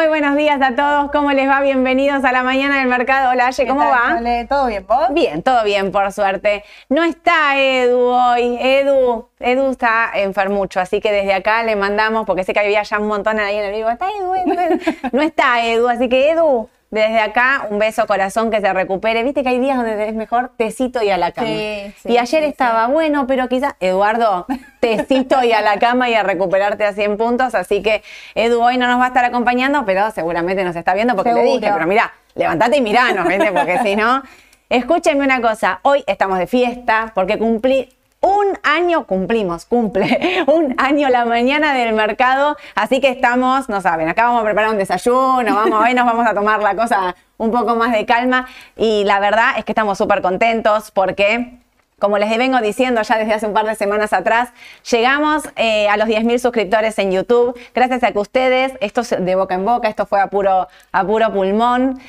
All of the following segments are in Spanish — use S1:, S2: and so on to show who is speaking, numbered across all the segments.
S1: Muy buenos días a todos, ¿cómo les va? Bienvenidos a la mañana del mercado. Hola, Aye, ¿cómo va?
S2: ¿Todo bien, vos?
S1: Bien, todo bien, por suerte. No está Edu hoy. Edu, Edu está enfermucho, así que desde acá le mandamos, porque sé que había ya un montón ahí en el vivo. Está Edu, Edu, Edu. No está Edu, así que Edu, desde acá, un beso corazón que se recupere. Viste que hay días donde es mejor tecito y a la cama.
S2: Sí, sí,
S1: y ayer
S2: sí,
S1: estaba bueno, pero quizás, Eduardo, tecito y a la cama y a recuperarte a 100 puntos. Así que Edu hoy no nos va a estar acompañando, pero seguramente nos está viendo porque le
S2: Seguro.
S1: dije, pero mira, levántate y miranos, ¿viste? Porque si no. Escúchenme una cosa, hoy estamos de fiesta porque cumplí un año, cumplimos, cumple, un año la mañana del mercado, así que estamos, no saben, acá vamos a preparar un desayuno, vamos, hoy nos vamos a tomar la cosa un poco más de calma y la verdad es que estamos súper contentos porque... Como les vengo diciendo ya desde hace un par de semanas atrás, llegamos eh, a los 10.000 suscriptores en YouTube. Gracias a que ustedes, esto es de boca en boca, esto fue a puro, a puro pulmón.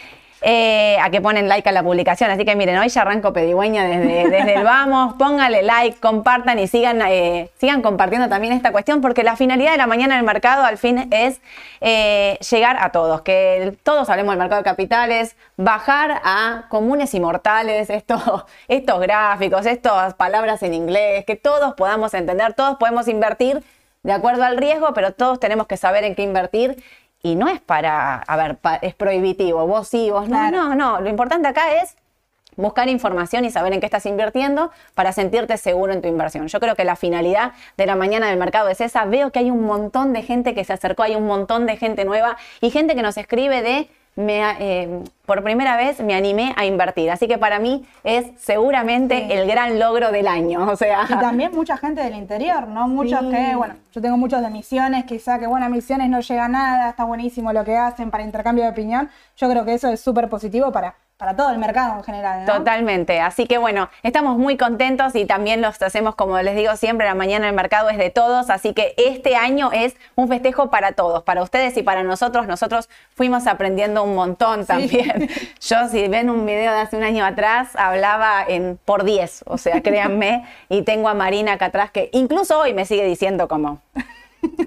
S1: Eh, a que ponen like a la publicación. Así que miren, hoy ya arranco pedigüeña desde, desde el vamos. Pónganle like, compartan y sigan, eh, sigan compartiendo también esta cuestión, porque la finalidad de la mañana del mercado al fin es eh, llegar a todos, que todos hablemos del mercado de capitales, bajar a comunes y mortales estos, estos gráficos, estas palabras en inglés, que todos podamos entender, todos podemos invertir de acuerdo al riesgo, pero todos tenemos que saber en qué invertir y no es para, a ver, pa- es prohibitivo, vos sí, vos no,
S2: Claro.
S1: no, no, lo importante acá es buscar información y saber en qué estás invirtiendo para sentirte seguro en tu inversión. Yo creo que la finalidad de la mañana del mercado es esa. Veo que hay un montón de gente que se acercó, hay un montón de gente nueva y gente que nos escribe de me, eh, por primera vez me animé a invertir. Así que para mí es seguramente
S2: Sí.
S1: el gran logro del año. O sea,
S2: Y también mucha gente del interior, ¿no? Muchos
S1: Sí.
S2: que, bueno, yo tengo muchos de misiones, quizá que, bueno, a misiones no llega nada, está buenísimo lo que hacen para intercambio de opinión. Yo creo que eso es súper positivo para, para todo el mercado en general, ¿no?
S1: Totalmente. Así que bueno, estamos muy contentos y también los hacemos, como les digo siempre, la mañana el mercado es de todos. Así que este año es un festejo para todos, para ustedes y para nosotros. Nosotros fuimos aprendiendo un montón también. Yo, si ven un video de hace un año atrás, hablaba en por 10, o sea, créanme. Y tengo a Marina acá atrás que incluso hoy me sigue diciendo como.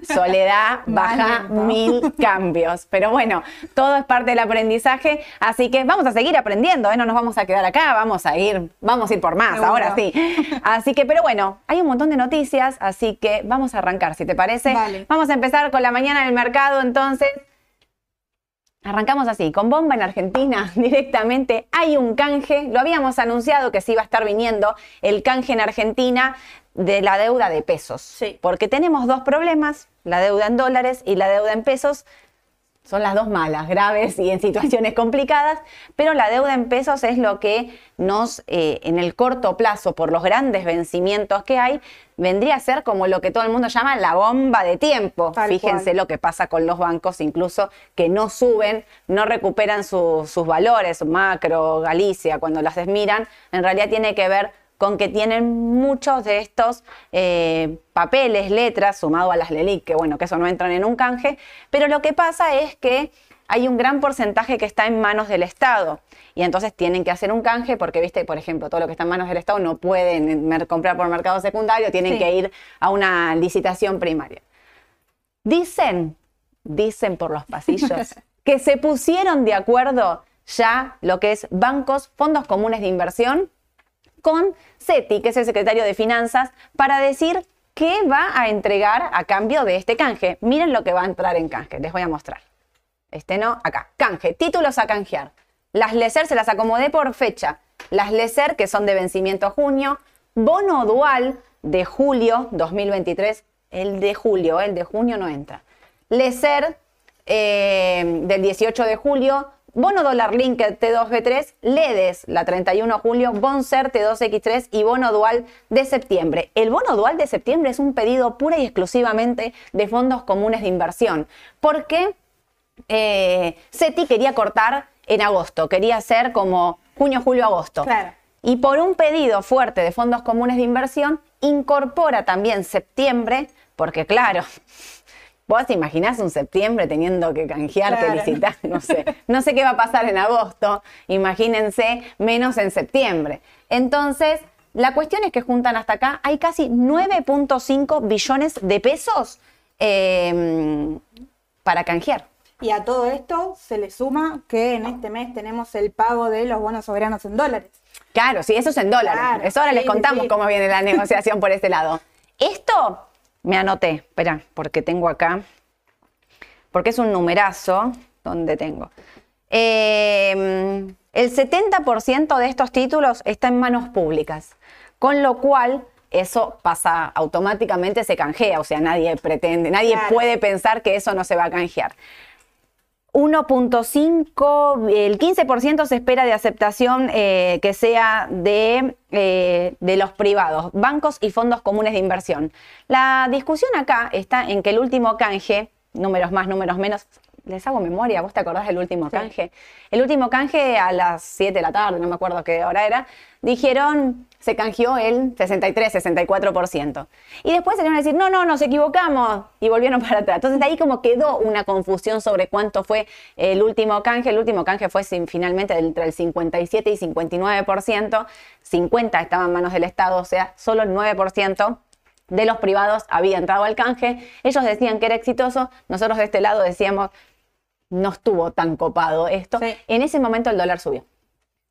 S1: Soledad baja mil cambios. Pero bueno, todo es parte del aprendizaje, así que vamos a seguir aprendiendo, ¿eh? no nos vamos a quedar acá, vamos a ir, vamos a ir por más,
S2: Seguro.
S1: ahora sí. Así que, pero bueno, hay un montón de noticias, así que vamos a arrancar, si te parece.
S2: Vale.
S1: Vamos a empezar con la mañana del mercado, entonces. Arrancamos así, con bomba en Argentina directamente. Hay un canje, lo habíamos anunciado que se iba a estar viniendo el canje en Argentina de la deuda de pesos.
S2: Sí.
S1: Porque tenemos dos problemas, la deuda en dólares y la deuda en pesos. Son las dos malas, graves y en situaciones complicadas, pero la deuda en pesos es lo que nos, eh, en el corto plazo, por los grandes vencimientos que hay, vendría a ser como lo que todo el mundo llama la bomba de tiempo.
S2: Tal
S1: Fíjense
S2: cual.
S1: lo que pasa con los bancos, incluso que no suben, no recuperan su- sus valores, Macro, Galicia, cuando las desmiran, en realidad tiene que ver con que tienen muchos de estos eh, papeles, letras, sumado a las LELIC, que bueno, que eso no entran en un canje, pero lo que pasa es que hay un gran porcentaje que está en manos del Estado y entonces tienen que hacer un canje porque, viste, por ejemplo, todo lo que está en manos del Estado no pueden comprar por mercado secundario, tienen
S2: Sí.
S1: que ir a una licitación primaria. Dicen, dicen por los pasillos, que se pusieron de acuerdo ya lo que es bancos, fondos comunes de inversión, con CETI, que es el secretario de Finanzas, para decir qué va a entregar a cambio de este canje. Miren lo que va a entrar en canje, les voy a mostrar. Este no, acá, canje, títulos a canjear. Las LESER se las acomodé por fecha. Las LESER, que son de vencimiento junio, bono dual de julio 2023, el de julio, el de junio no entra. LESER eh, del 18 de julio, bono dólar linked T2B3, LEDES la 31 de julio, Boncer T2X3 y bono dual de septiembre. El bono dual de septiembre es un pedido pura y exclusivamente de fondos comunes de inversión. ¿Por qué? eh, SETI quería cortar en agosto, quería hacer como junio, julio, agosto.
S2: Claro.
S1: Y por un pedido fuerte de fondos comunes de inversión, incorpora también septiembre, porque claro, vos te imaginás un septiembre teniendo que canjear, que
S2: Claro.
S1: licitar, no sé. No sé qué va a pasar en agosto, imagínense menos en septiembre. Entonces, la cuestión es que juntan hasta acá, hay casi 9.5 billones de pesos eh, para canjear.
S2: Y a todo esto se le suma que en este mes tenemos el pago de los bonos soberanos en dólares.
S1: Claro, sí, eso es en dólares.
S2: Claro,
S1: eso ahora
S2: sí,
S1: les contamos
S2: sí.
S1: cómo viene la negociación por este lado. Esto me anoté, espera, porque tengo acá, porque es un numerazo, donde tengo. Eh, el 70% de estos títulos está en manos públicas, con lo cual eso pasa automáticamente, se canjea, o sea, nadie pretende, nadie
S2: Claro.
S1: puede pensar que eso no se va a canjear. 1.5, el 15% se espera de aceptación eh, que sea de, eh, de los privados, bancos y fondos comunes de inversión. La discusión acá está en que el último canje, números más, números menos, les hago memoria, ¿vos te acordás del último
S2: Sí.
S1: canje? El último canje a las 7 de la tarde, no me acuerdo qué hora era, dijeron, se canjeó el 63, 64%. Y después salieron a decir, no, no, nos equivocamos, y volvieron para atrás. Entonces ahí como quedó una confusión sobre cuánto fue el último canje. El último canje fue sin- finalmente entre el 57 y 59%, 50 estaba en manos del Estado, o sea, solo el 9% de los privados había entrado al canje. Ellos decían que era exitoso, nosotros de este lado decíamos, no estuvo tan copado esto.
S2: Sí.
S1: En ese momento el dólar subió.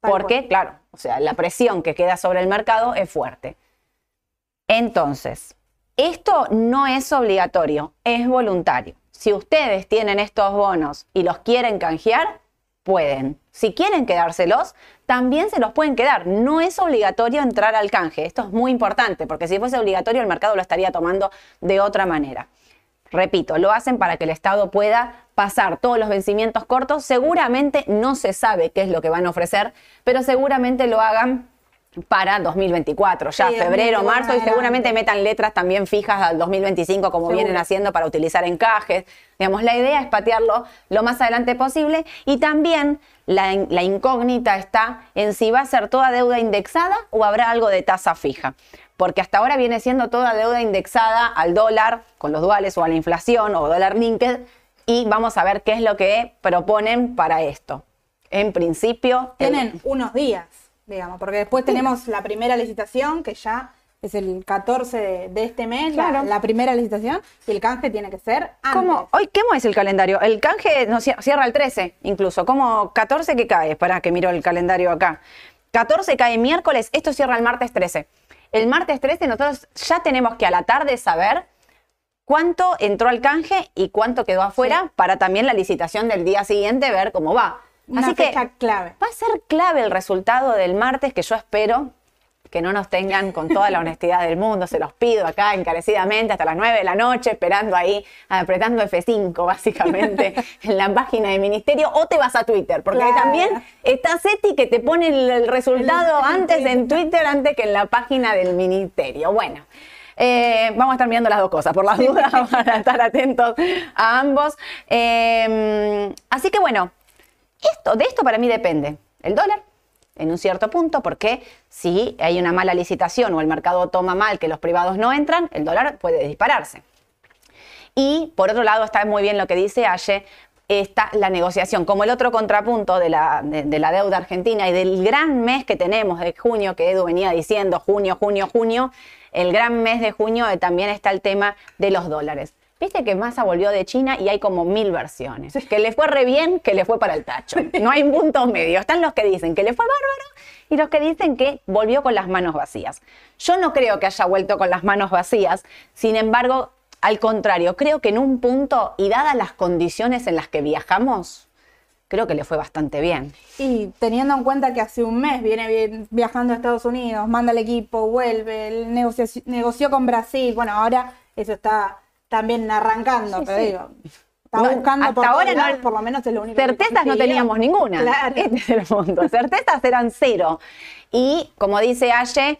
S2: Tal
S1: Porque,
S2: cual.
S1: claro, o sea, la presión que queda sobre el mercado es fuerte. Entonces, esto no es obligatorio, es voluntario. Si ustedes tienen estos bonos y los quieren canjear, pueden. Si quieren quedárselos, también se los pueden quedar. No es obligatorio entrar al canje. Esto es muy importante, porque si fuese obligatorio, el mercado lo estaría tomando de otra manera. Repito, lo hacen para que el Estado pueda pasar todos los vencimientos cortos. Seguramente no se sabe qué es lo que van a ofrecer, pero seguramente lo hagan para 2024, ya
S2: Sí,
S1: febrero,
S2: 2024
S1: marzo, y seguramente metan letras también fijas al 2025 como
S2: Seguro.
S1: vienen haciendo para utilizar encajes. Digamos, la idea es patearlo lo más adelante posible y también la, la incógnita está en si va a ser toda deuda indexada o habrá algo de tasa fija. Porque hasta ahora viene siendo toda deuda indexada al dólar, con los duales o a la inflación o dólar linked, y vamos a ver qué es lo que proponen para esto. En principio, el-
S2: Tienen unos días, digamos, porque después tenemos la primera licitación, que ya es el 14 de, de este mes, la-
S1: Claro.
S2: la, primera licitación, y el canje tiene que ser antes.
S1: ¿Cómo? Hoy, ¿Cómo es el calendario? El canje no, cier- cierra el 13, incluso. ¿Cómo? 14 que cae. Espera que miro el calendario acá. 14 cae miércoles, esto cierra el martes 13. El martes 13 nosotros ya tenemos que a la tarde saber cuánto entró al canje y cuánto quedó afuera para también la licitación del día siguiente ver cómo va.
S2: Una
S1: Así que
S2: fecha clave.
S1: va a ser clave el resultado del martes que yo espero que no nos tengan con toda la honestidad del mundo, se los pido acá encarecidamente hasta las 9 de la noche, esperando ahí, apretando F5 básicamente en la página del ministerio, o te vas a Twitter, porque
S2: Claro.
S1: también está Seti que te pone el, el resultado
S2: El-
S1: antes en Twitter, antes que en la página del ministerio. Bueno. Eh, vamos a estar mirando las dos cosas, por las dudas, para estar atentos a ambos. Eh, así que bueno, esto, de esto para mí depende el dólar en un cierto punto, porque si hay una mala licitación o el mercado toma mal que los privados no entran, el dólar puede dispararse. Y por otro lado está muy bien lo que dice Aye, está la negociación, como el otro contrapunto de la, de, de la deuda argentina y del gran mes que tenemos de junio, que Edu venía diciendo, junio, junio, junio, el gran mes de junio eh, también está el tema de los dólares. Viste que Massa volvió de China y hay como mil versiones. Que le fue re bien, que le fue para el tacho. No hay puntos medios. Están los que dicen que le fue bárbaro y los que dicen que volvió con las manos vacías. Yo no creo que haya vuelto con las manos vacías. Sin embargo, al contrario, creo que en un punto, y dadas las condiciones en las que viajamos, creo que le fue bastante bien.
S2: Y teniendo en cuenta que hace un mes viene vi- viajando a Estados Unidos, manda el equipo, vuelve, negoció, negoció con Brasil, bueno, ahora eso está también arrancando, pero
S1: sí.
S2: digo, está
S1: No,
S2: buscando
S1: hasta
S2: por
S1: ahora no-
S2: por lo menos es lo único que
S1: Certezas no teníamos ninguna.
S2: Claro.
S1: Este es el punto. Certezas eran cero. Y como dice Aye,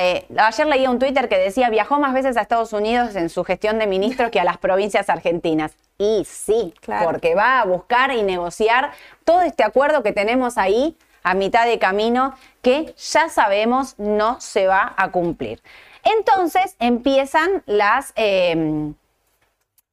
S1: eh, ayer leía un Twitter que decía viajó más veces a Estados Unidos en su gestión de ministro que a las provincias argentinas. Y sí,
S2: Claro.
S1: porque va a buscar y negociar todo este acuerdo que tenemos ahí a mitad de camino que ya sabemos no se va a cumplir. Entonces empiezan las, eh,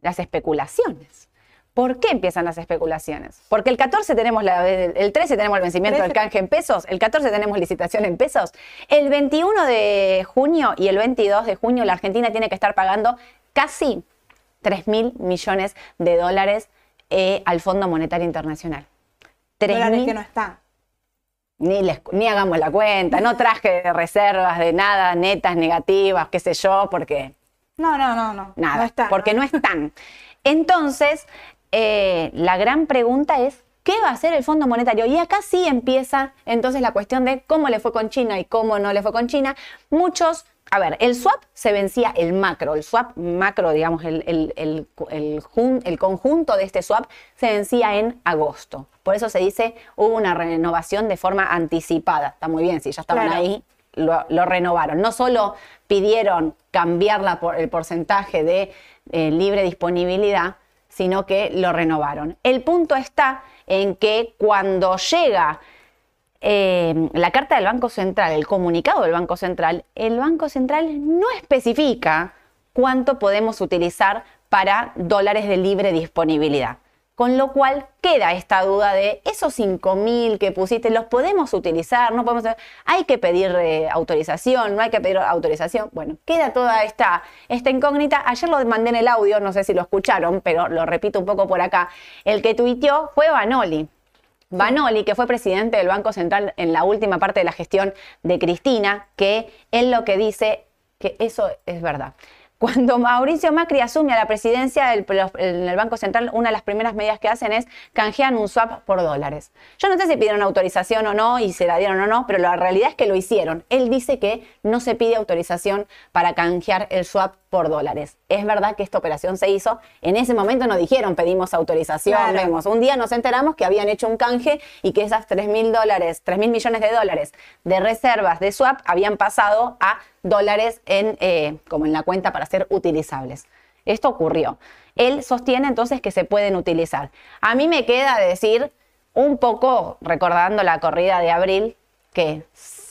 S1: las especulaciones. ¿Por qué empiezan las especulaciones? Porque el 14 tenemos la, el 13 tenemos el vencimiento del
S2: 13.
S1: canje en pesos, el 14 tenemos licitación en pesos, el 21 de junio y el 22 de junio la Argentina tiene que estar pagando casi 3 mil millones de dólares eh, al Fondo Monetario Internacional. Tres
S2: Dólares
S1: mil-
S2: que no están.
S1: ni, les- ni hagamos la cuenta, no traje reservas de nada, netas, negativas, qué sé yo, porque
S2: No, no, no, no.
S1: nada,
S2: No
S1: porque no están. Entonces, eh, la gran pregunta es, ¿qué va a hacer el Fondo Monetario? Y acá sí empieza entonces la cuestión de cómo le fue con China y cómo no le fue con China. Muchos, a ver, el swap se vencía, el macro, el swap macro, digamos, el, el- el- el jun- el conjunto de este swap se vencía en agosto. Por eso se dice, hubo una renovación de forma anticipada. Está muy bien, si ya estaban
S2: Claro.
S1: ahí, lo, lo renovaron. No solo pidieron cambiar la por- el porcentaje de eh, libre disponibilidad, sino que lo renovaron. El punto está en que cuando llega eh, la carta del Banco Central, el comunicado del Banco Central, el Banco Central no especifica cuánto podemos utilizar para dólares de libre disponibilidad. Con lo cual queda esta duda de esos 5 mil que pusiste, ¿los podemos utilizar? ¿No podemos? ¿Hay que pedir eh, autorización? ¿No hay que pedir autorización? Bueno, queda toda esta, esta incógnita. Ayer lo mandé en el audio, no sé si lo escucharon, pero lo repito un poco por acá. El que tuiteó fue Banoli. Banoli, que fue presidente del Banco Central en la última parte de la gestión de Cristina, que él lo que dice, que eso es verdad. Cuando Mauricio Macri asume a la presidencia del- en el Banco Central, una de las primeras medidas que hacen es canjean un swap por dólares. Yo no sé si pidieron autorización o no y se la dieron o no, pero la realidad es que lo hicieron. Él dice que no se pide autorización para canjear el swap por dólares. Es verdad que esta operación se hizo. En ese momento no dijeron pedimos autorización,
S2: Claro.
S1: vemos. Un día nos enteramos que habían hecho un canje y que esas 3 mil dólares, 3 mil millones de dólares de reservas de swap habían pasado a dólares en, eh, como en la cuenta para ser utilizables. Esto ocurrió. Él sostiene entonces que se pueden utilizar. A mí me queda decir, un poco recordando la corrida de abril, que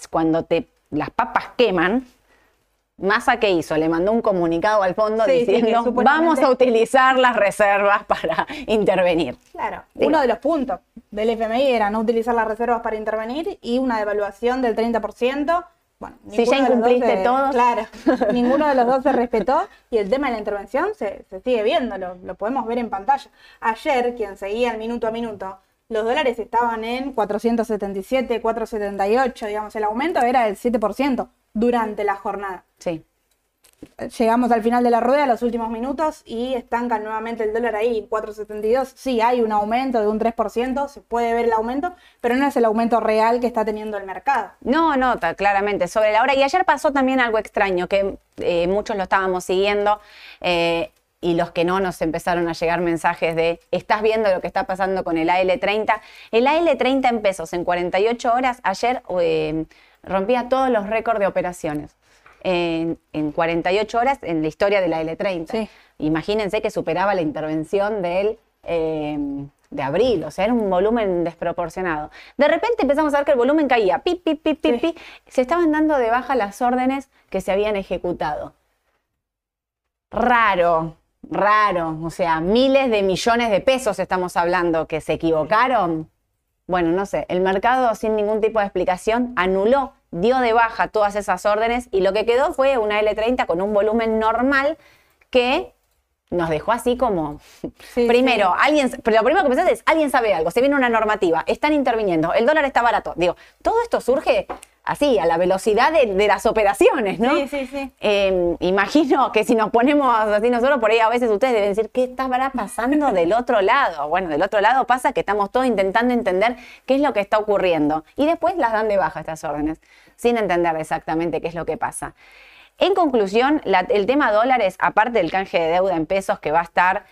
S1: cuando te, las papas queman, Massa que hizo, le mandó un comunicado al fondo
S2: Sí, sí, que
S1: diciendo
S2: supuestamente-
S1: vamos a utilizar las reservas para intervenir.
S2: Claro,
S1: Digo.
S2: uno de los puntos del FMI era no utilizar las reservas para intervenir y una devaluación del 30%. Bueno,
S1: Si ya incumpliste todos.
S2: Claro, ninguno de los dos se respetó y el tema de la intervención se, se sigue viendo, lo, lo podemos ver en pantalla. Ayer, quien seguía el minuto a minuto, los dólares estaban en 477, 478, digamos, el aumento era del 7% durante la jornada
S1: Sí.
S2: llegamos al final de la rueda, los últimos minutos, y estancan nuevamente el dólar ahí en 4.72. Sí, hay un aumento de un 3%, se puede ver el aumento, pero no es el aumento real que está teniendo el mercado.
S1: No, no, claramente, sobre la hora. Y ayer pasó también algo extraño, que eh, muchos lo estábamos siguiendo eh, y los que no nos empezaron a llegar mensajes de, ¿estás viendo lo que está pasando con el AL30? El AL30 en pesos en 48 horas ayer eh, rompía todos los récords de operaciones. En, en 48 horas en la historia de la L30.
S2: Sí.
S1: Imagínense que superaba la intervención del, eh, de abril, o sea, era un volumen desproporcionado. De repente empezamos a ver que el volumen caía, pi, pi, pi, pi,
S2: Sí.
S1: pi. se estaban dando de baja las órdenes que se habían ejecutado. Raro, raro, o sea, miles de millones de pesos estamos hablando que se equivocaron. Bueno, no sé, el mercado sin ningún tipo de explicación anuló, dio de baja todas esas órdenes y lo que quedó fue una L30 con un volumen normal que nos dejó así como...
S2: Sí,
S1: primero,
S2: sí.
S1: alguien, pero lo primero que pensás es, alguien sabe algo, se viene una normativa, están interviniendo, el dólar está barato. Digo, todo esto surge así, a la velocidad de, de las operaciones, ¿no?
S2: Sí, sí, sí.
S1: Eh, imagino que si nos ponemos así nosotros, por ahí a veces ustedes deben decir, ¿qué estará pasando del otro lado? Bueno, del otro lado pasa que estamos todos intentando entender qué es lo que está ocurriendo. Y después las dan de baja estas órdenes, sin entender exactamente qué es lo que pasa. En conclusión, la- el tema dólares, aparte del canje de deuda en pesos que va a estar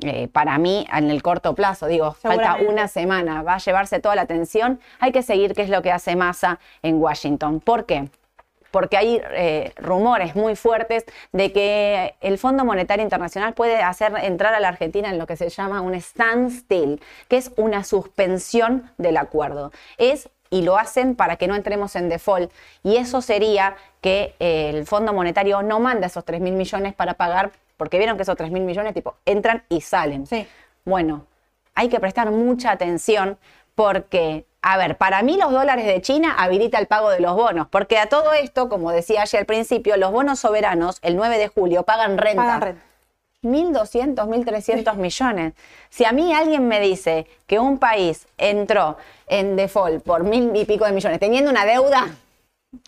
S1: eh, para mí en el corto plazo, digo, falta una semana, va a llevarse toda la atención, hay que seguir qué es lo que hace Massa en Washington. ¿Por qué? Porque hay eh, rumores muy fuertes de que el Fondo Monetario Internacional puede hacer entrar a la Argentina en lo que se llama un standstill, que es una suspensión del acuerdo. Es y lo hacen para que no entremos en default. Y eso sería que eh, el Fondo Monetario no manda esos 3 mil millones para pagar, porque vieron que esos 3 mil millones tipo entran y salen.
S2: Sí.
S1: Bueno, hay que prestar mucha atención porque, a ver, para mí los dólares de China habilita el pago de los bonos, porque a todo esto, como decía ayer al principio, los bonos soberanos el 9 de julio pagan renta.
S2: Pagan renta.
S1: 1.200, 1.300 millones. Si a mí alguien me dice que un país entró en default por mil y pico de millones, teniendo una deuda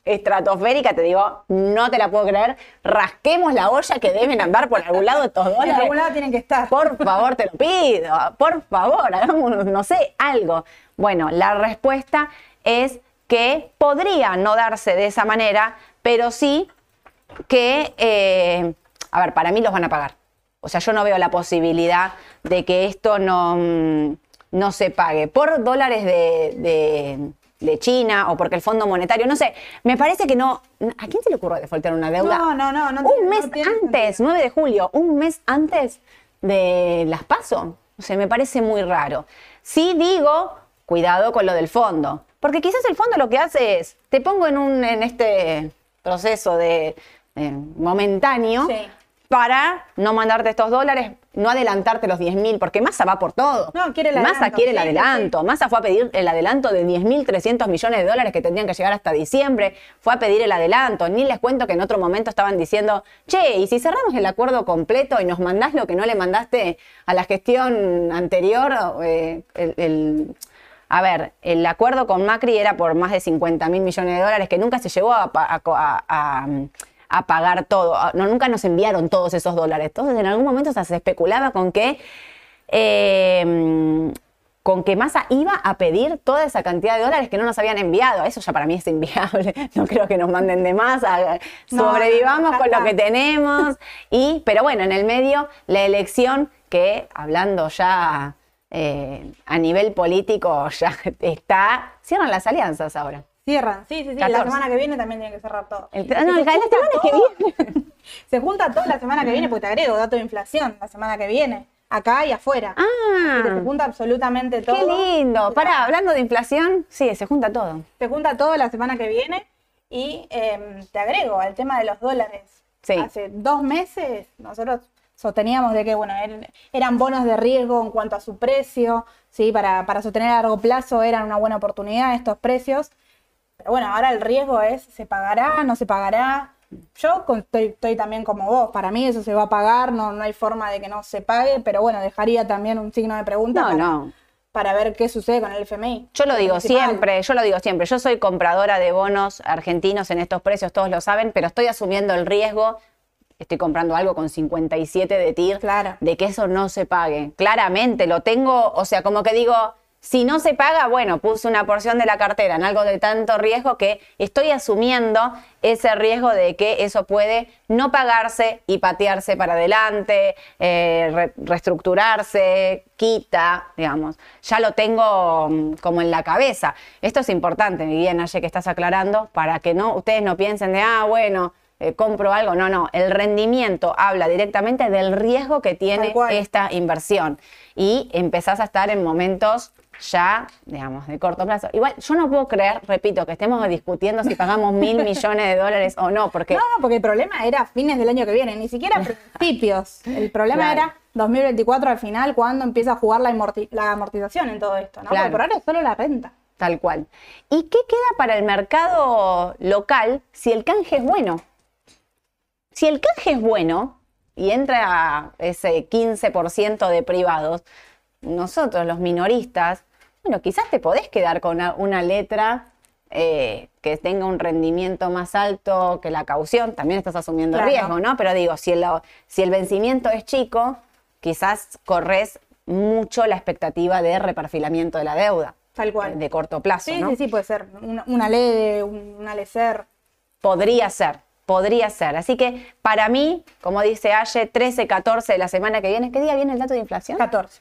S1: estratosférica, te digo, no te la puedo creer. Rasquemos la olla que deben andar por algún lado estos dólares.
S2: algún lado tienen que estar.
S1: Por favor, te lo pido. Por favor, hagamos, no sé, algo. Bueno, la respuesta es que podría no darse de esa manera, pero sí que, eh, a ver, para mí los van a pagar. O sea, yo no veo la posibilidad de que esto no, mm, no se pague por dólares de, de- de China o porque el Fondo Monetario, no sé, me parece que no. ¿A quién se le ocurre defaultar una deuda?
S2: No, no, no, no
S1: Un
S2: no
S1: mes antes, 9 de julio, un mes antes de las PASO. O sea, me parece muy raro. Sí digo, cuidado con lo del fondo. Porque quizás el fondo lo que hace es, te pongo en, un, en este proceso de eh, momentáneo
S2: Sí.
S1: para no mandarte estos dólares, no adelantarte los 10 mil, porque Massa va por todo.
S2: No, quiere el
S1: Massa quiere el adelanto. Massa fue a pedir el adelanto de 10.300 millones de dólares que tendrían que llegar hasta diciembre. Fue a pedir el adelanto. Ni les cuento que en otro momento estaban diciendo, che, ¿y si cerramos el acuerdo completo y nos mandás lo que no le mandaste a la gestión anterior? Eh, el- el- a ver, el acuerdo con Macri era por más de 50 mil millones de dólares que nunca se llegó a, a a- a pagar todo. No, nunca nos enviaron todos esos dólares. Entonces, en algún momento hasta se especulaba con que eh, con que Massa iba a pedir toda esa cantidad de dólares que no nos habían enviado. Eso ya para mí es inviable. No creo que nos manden de más. a-
S2: No,
S1: Sobrevivamos con lo que tenemos. Y, pero bueno, en el medio, la elección que, hablando ya eh, a nivel político, ya está. Cierran las alianzas ahora.
S2: Cierran, sí, sí, sí.
S1: 14.
S2: La semana que viene también tienen que cerrar todo.
S1: El- no,
S2: que
S1: la
S2: se
S1: semana que viene.
S2: Se junta todo la semana que viene, porque te agrego dato de inflación la semana que viene, acá y afuera.
S1: Ah.
S2: Se junta absolutamente todo.
S1: Qué lindo. Pará, hablando de inflación, sí, se junta todo.
S2: Se junta todo la semana que viene y eh, te agrego al tema de los dólares.
S1: Sí.
S2: Hace dos meses nosotros sosteníamos de que, bueno, er- eran bonos de riesgo en cuanto a su precio, ¿sí? Para, para sostener a largo plazo eran una buena oportunidad estos precios. Pero bueno, ahora el riesgo es, ¿se pagará? ¿No se pagará? Yo estoy, estoy también como vos, para mí eso se va a pagar, no, no hay forma de que no se pague, pero bueno, dejaría también un signo de pregunta
S1: No,
S2: para,
S1: no.
S2: para ver qué sucede con el FMI.
S1: Yo lo digo
S2: Principal.
S1: siempre, yo lo digo siempre. Yo soy compradora de bonos argentinos en estos precios, todos lo saben, pero estoy asumiendo el riesgo. Estoy comprando algo con 57 de TIR,
S2: Claro.
S1: de que eso no se pague. Claramente lo tengo, o sea, como que digo, si no se paga, bueno, puse una porción de la cartera en algo de tanto riesgo que estoy asumiendo ese riesgo de que eso puede no pagarse y patearse para adelante, eh, re- reestructurarse, quita, digamos. Ya lo tengo mm, como en la cabeza. Esto es importante, mi bien, Aye, que estás aclarando, para que no ustedes no piensen de, ah, bueno, eh, compro algo. No, no, el rendimiento habla directamente del riesgo que tiene esta inversión. Y empezás a estar en momentos ya, digamos, de corto plazo. Igual, yo no puedo creer, repito, que estemos discutiendo si pagamos mil millones de dólares o no, porque
S2: No, no, porque el problema era fines del año que viene, ni siquiera principios. El problema
S1: Claro.
S2: era 2024 al final, cuando empieza a jugar la, amorti- la amortización en todo esto, ¿no?
S1: Claro.
S2: Porque por ahora es solo la renta.
S1: Tal cual. ¿Y qué queda para el mercado local si el canje es bueno? Si el canje es bueno y entra ese 15% de privados, nosotros los minoristas, bueno, quizás te podés quedar con una, una letra eh, que tenga un rendimiento más alto que la caución, también estás asumiendo
S2: Claro.
S1: riesgo, ¿no? Pero digo, si el, si el vencimiento es chico, quizás corres mucho la expectativa de reperfilamiento de la deuda
S2: Tal cual.
S1: de corto plazo,
S2: Sí,
S1: ¿no?
S2: sí, sí, puede ser. Una, una LED, un- una LECER.
S1: Podría ser, podría ser. Así que para mí, como dice Aye, 13, 14 de la semana que viene, ¿qué día viene el dato de inflación?
S2: 14.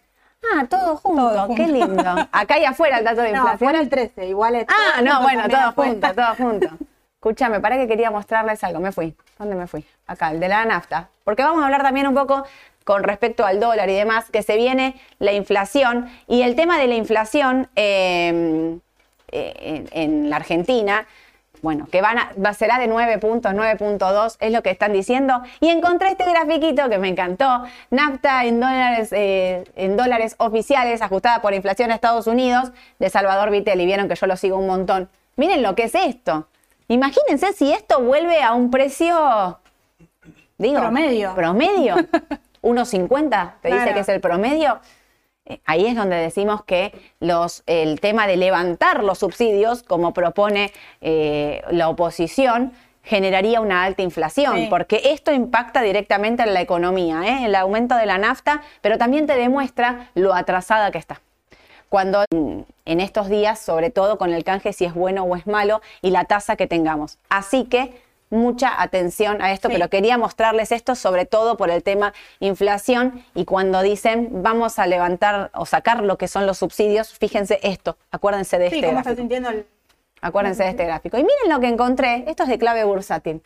S1: Ah, todo junto,
S2: Todo junto.
S1: qué lindo. Acá y afuera el dato de
S2: No,
S1: inflación.
S2: fuera el 13, igual es.
S1: Ah, no, bueno, todo
S2: afuera.
S1: junto, todo junto. Escúchame, para que quería mostrarles algo. Me fui. ¿Dónde me fui? Acá, el de la nafta. Porque vamos a hablar también un poco con respecto al dólar y demás, que se viene la inflación. Y el tema de la inflación eh, eh, en, en la Argentina, bueno, que van a, va, será de 9 puntos, 9.2, es lo que están diciendo. Y encontré este grafiquito que me encantó. Nafta en dólares, eh, en dólares oficiales, ajustada por inflación a Estados Unidos, de Salvador Vitelli. Vieron que yo lo sigo un montón. Miren lo que es esto. Imagínense si esto vuelve a un precio, digo,
S2: Promedio.
S1: Promedio. 1,50, te dice que es el promedio. Eh, Ahí es donde decimos que los, el tema de levantar los subsidios, como propone eh, la oposición, generaría una alta inflación,
S2: Sí.
S1: porque esto impacta directamente en la economía, ¿eh? el aumento de la nafta, pero también te demuestra lo atrasada que está cuando mm, en estos días, sobre todo con el canje, si es bueno o es malo y la tasa que tengamos. Así que mucha atención a esto,
S2: Sí.
S1: pero quería mostrarles esto sobre todo por el tema inflación y cuando dicen vamos a levantar o sacar lo que son los subsidios, fíjense esto, acuérdense de
S2: Sí,
S1: este
S2: cómo está
S1: gráfico.
S2: sintiendo el...
S1: Acuérdense de este gráfico. Y miren lo que encontré, esto es de clave bursátil.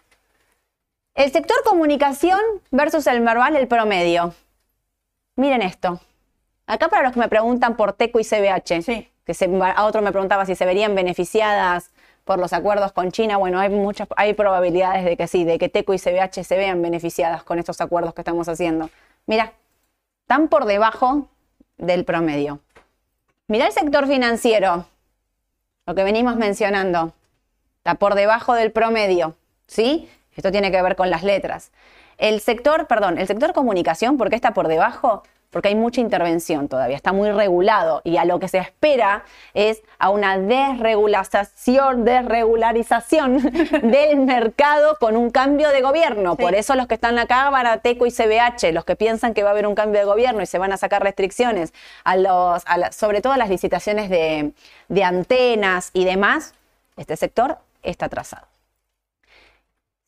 S1: El sector comunicación versus el Merval, el promedio. Miren esto. Acá para los que me preguntan por TECO y CBH,
S2: Sí.
S1: que se- a otro me preguntaba si se verían beneficiadas por los acuerdos con China. Bueno, hay muchas, hay probabilidades de que sí, de que TECO y CBH se vean beneficiadas con estos acuerdos que estamos haciendo. Mira, están por debajo del promedio. Mira el sector financiero, lo que venimos mencionando, está por debajo del promedio, ¿sí? Esto tiene que ver con las letras. El sector, perdón, el sector comunicación, ¿por qué está por debajo? Porque hay mucha intervención todavía, está muy regulado y a lo que se espera es a una desregulación, desregularización del mercado con un cambio de gobierno.
S2: Sí.
S1: Por eso los que están acá, Barateco y CBH, los que piensan que va a haber un cambio de gobierno y se van a sacar restricciones, a los, a la- sobre todo a las licitaciones de, de antenas y demás, este sector está atrasado.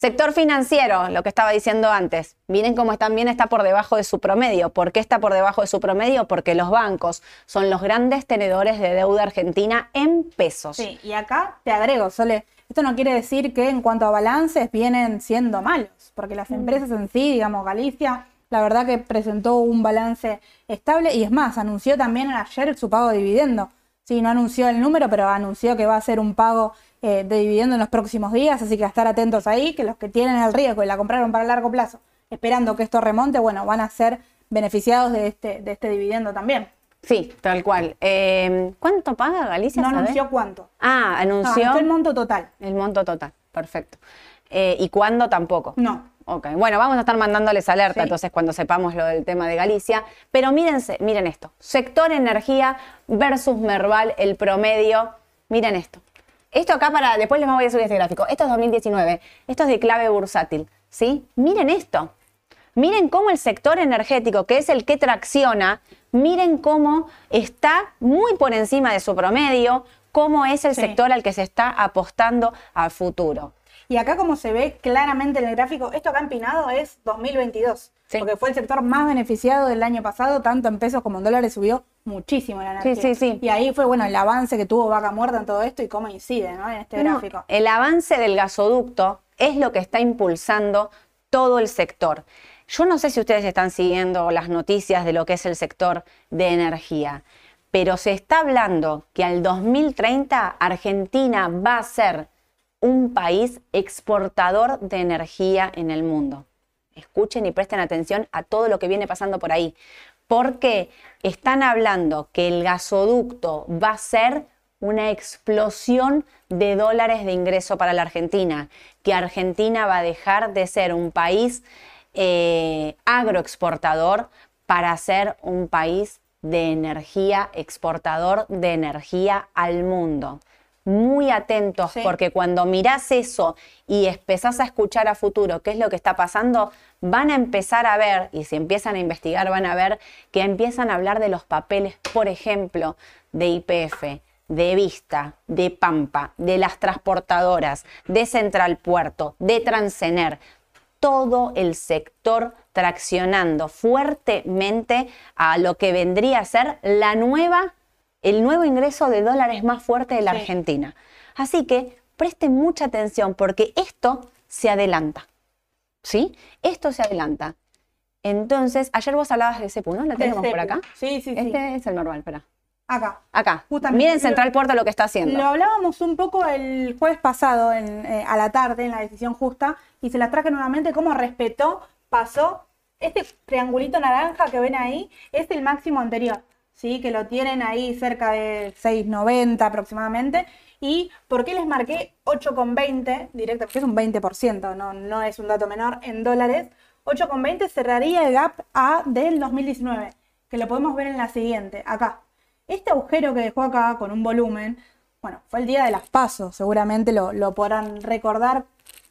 S1: Sector financiero, lo que estaba diciendo antes. Miren cómo también está por debajo de su promedio. ¿Por qué está por debajo de su promedio? Porque los bancos son los grandes tenedores de deuda argentina en pesos.
S2: Sí, y acá te agrego, Sole, esto no quiere decir que en cuanto a balances vienen siendo malos, porque las empresas en sí, digamos, Galicia, la verdad que presentó un balance estable y es más, anunció también ayer su pago de dividendo. Sí, no anunció el número, pero anunció que va a hacer un pago eh, de dividendo en los próximos días, así que a estar atentos ahí, que los que tienen el riesgo y la compraron para largo plazo, esperando que esto remonte, bueno, van a ser beneficiados de este, de este dividendo también.
S1: Sí, tal cual. Eh, ¿Cuánto paga Galicia?
S2: No anunció cuánto.
S1: Ah,
S2: No,
S1: anunció
S2: anunció el monto total.
S1: el monto total. Perfecto. Eh, ¿Y cuándo tampoco?
S2: No.
S1: Ok, bueno, vamos a estar mandándoles alerta
S2: Sí.
S1: entonces cuando sepamos lo del tema de Galicia. Pero mírense, miren esto. Sector energía versus Merval, el promedio. Miren esto. Esto acá para, después les voy a subir este gráfico. Esto es 2019. Esto es de clave bursátil. ¿Sí? Miren esto. Miren cómo el sector energético, que es el que tracciona, miren cómo está muy por encima de su promedio, cómo es el
S2: Sí.
S1: sector al que se está apostando a futuro.
S2: Y acá como se ve claramente en el gráfico, esto acá empinado es 2022,
S1: Sí.
S2: porque fue el sector más beneficiado del año pasado, tanto en pesos como en dólares subió muchísimo la energía.
S1: sí, sí.
S2: Y ahí fue bueno el avance que tuvo Vaca Muerta en todo esto y cómo incide ¿no? en este
S1: No,
S2: gráfico.
S1: el avance del gasoducto es lo que está impulsando todo el sector. Yo no sé si ustedes están siguiendo las noticias de lo que es el sector de energía, pero se está hablando que al 2030 Argentina va a ser un país exportador de energía en el mundo. Escuchen y presten atención a todo lo que viene pasando por ahí, porque están hablando que el gasoducto va a ser una explosión de dólares de ingreso para la Argentina, que Argentina va a dejar de ser un país eh, agroexportador para ser un país de energía, exportador de energía al mundo. Muy atentos,
S2: Sí.
S1: porque cuando mirás eso y empezás a escuchar a futuro qué es lo que está pasando, van a empezar a ver, y si empiezan a investigar, van a ver que empiezan a hablar de los papeles, por ejemplo, de IPF, de Vista, de Pampa, de las transportadoras, de Central Puerto, de Transener, todo el sector traccionando fuertemente a lo que vendría a ser la nueva, el nuevo ingreso de dólares más fuerte de la
S2: Sí.
S1: Argentina. Así que presten mucha atención porque esto se adelanta. ¿Sí? Esto se adelanta. Entonces, ayer vos hablabas de ese punto, ¿no? ¿La
S2: De
S1: tenemos por
S2: CEPU.
S1: acá?
S2: Sí, sí, sí.
S1: Este es el normal, espera.
S2: Acá.
S1: Acá.
S2: Justamente.
S1: Miren Central Puerto lo que está haciendo.
S2: Lo hablábamos un poco el jueves pasado en, eh, a la tarde en la decisión justa y se las traje nuevamente cómo respetó, pasó. Este triangulito naranja que ven ahí es el máximo anterior, ¿sí? que lo tienen ahí cerca de 6,90 aproximadamente. ¿Y por qué les marqué 8,20 directo? Porque es un 20%, no, no es un dato menor en dólares. 8,20 cerraría el gap A del 2019, que lo podemos ver en la siguiente, acá. Este agujero que dejó acá con un volumen, bueno, fue el día de las pasos, seguramente lo, lo podrán recordar,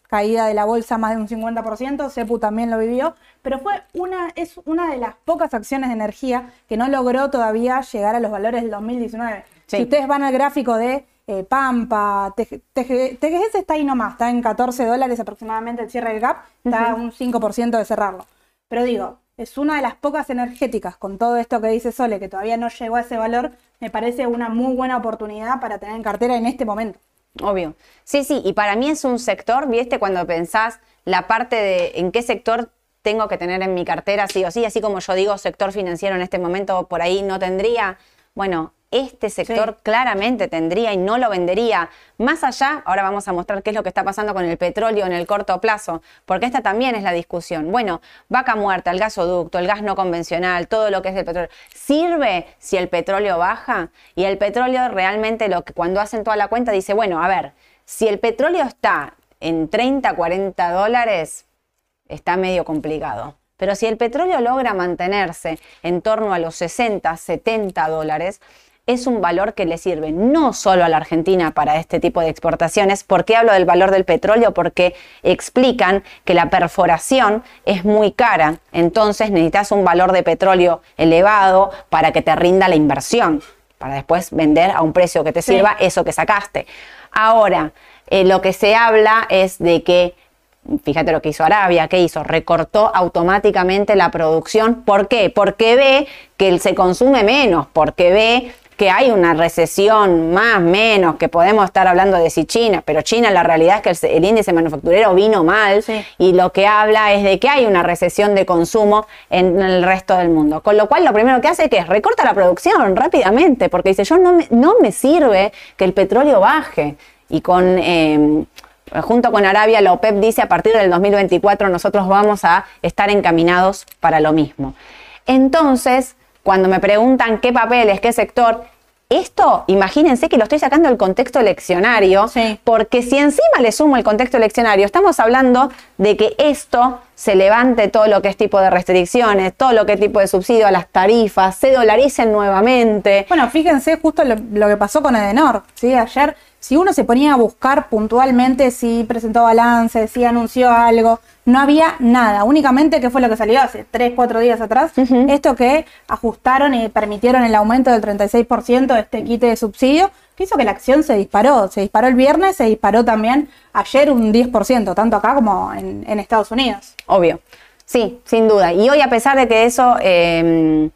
S2: caída de la bolsa más de un 50%, Cepu también lo vivió, pero fue una, es una de las pocas acciones de energía que no logró todavía llegar a los valores del 2019.
S1: Sí.
S2: Si ustedes van al gráfico de eh, Pampa, TG TGS está ahí nomás, está en 14 dólares aproximadamente el cierre del gap, está a un 5% de cerrarlo. Pero digo, es una de las pocas energéticas, con todo esto que dice Sole, que todavía no llegó a ese valor, me parece una muy buena oportunidad para tener en cartera en este momento.
S1: Obvio. Sí, sí, y para mí es un sector, viste, cuando pensás la parte de en qué sector tengo que tener en mi cartera, sí o sí, así como yo digo, sector financiero en este momento por ahí no tendría. Bueno, este sector
S2: Sí.
S1: claramente tendría y no lo vendería. Más allá, ahora vamos a mostrar qué es lo que está pasando con el petróleo en el corto plazo, porque esta también es la discusión. Bueno, vaca muerta, el gasoducto, el gas no convencional, todo lo que es del petróleo, ¿sirve si el petróleo baja? Y el petróleo realmente lo que cuando hacen toda la cuenta dice, bueno, a ver, si el petróleo está en 30, 40 dólares, está medio complicado. Pero si el petróleo logra mantenerse en torno a los 60, 70 dólares, es un valor que le sirve no solo a la Argentina para este tipo de exportaciones. ¿Por qué hablo del valor del petróleo? Porque explican que la perforación es muy cara, entonces necesitas un valor de petróleo elevado para que te rinda la inversión, para después vender a un precio que te
S2: Sí.
S1: sirva eso que sacaste. Ahora, eh, lo que se habla es de que Fíjate lo que hizo Arabia, ¿qué hizo? Recortó automáticamente la producción. ¿Por qué? Porque ve que se consume menos, porque ve que hay una recesión más, menos, que podemos estar hablando de si China, pero China la realidad es que el, índice manufacturero vino mal
S2: Sí.
S1: y lo que habla es de que hay una recesión de consumo en el resto del mundo. Con lo cual lo primero que hace que es recorta la producción rápidamente, porque dice, yo no me, no me sirve que el petróleo baje. Y con... eh, Junto con Arabia, la OPEP dice a partir del 2024 nosotros vamos a estar encaminados para lo mismo. Entonces, cuando me preguntan qué papeles, qué sector, esto, imagínense que lo estoy sacando del contexto eleccionario,
S2: Sí.
S1: porque si encima le sumo el contexto eleccionario, estamos hablando de que esto se levante todo lo que es tipo de restricciones, todo lo que es tipo de subsidio a las tarifas, se dolaricen nuevamente.
S2: Bueno, fíjense justo lo, lo que pasó con Edenor, ¿sí? Ayer, si uno se ponía a buscar puntualmente si presentó balance, si anunció algo, no había nada. Únicamente, ¿qué fue lo que salió hace 3, 4 días atrás? Esto que ajustaron y permitieron el aumento del 36% de este quite de subsidio, que hizo que la acción se disparó. Se disparó el viernes, se disparó también ayer un 10%, tanto acá como en, en Estados Unidos.
S1: Obvio. Sí, sin duda. Y hoy, a pesar de que eso, eh,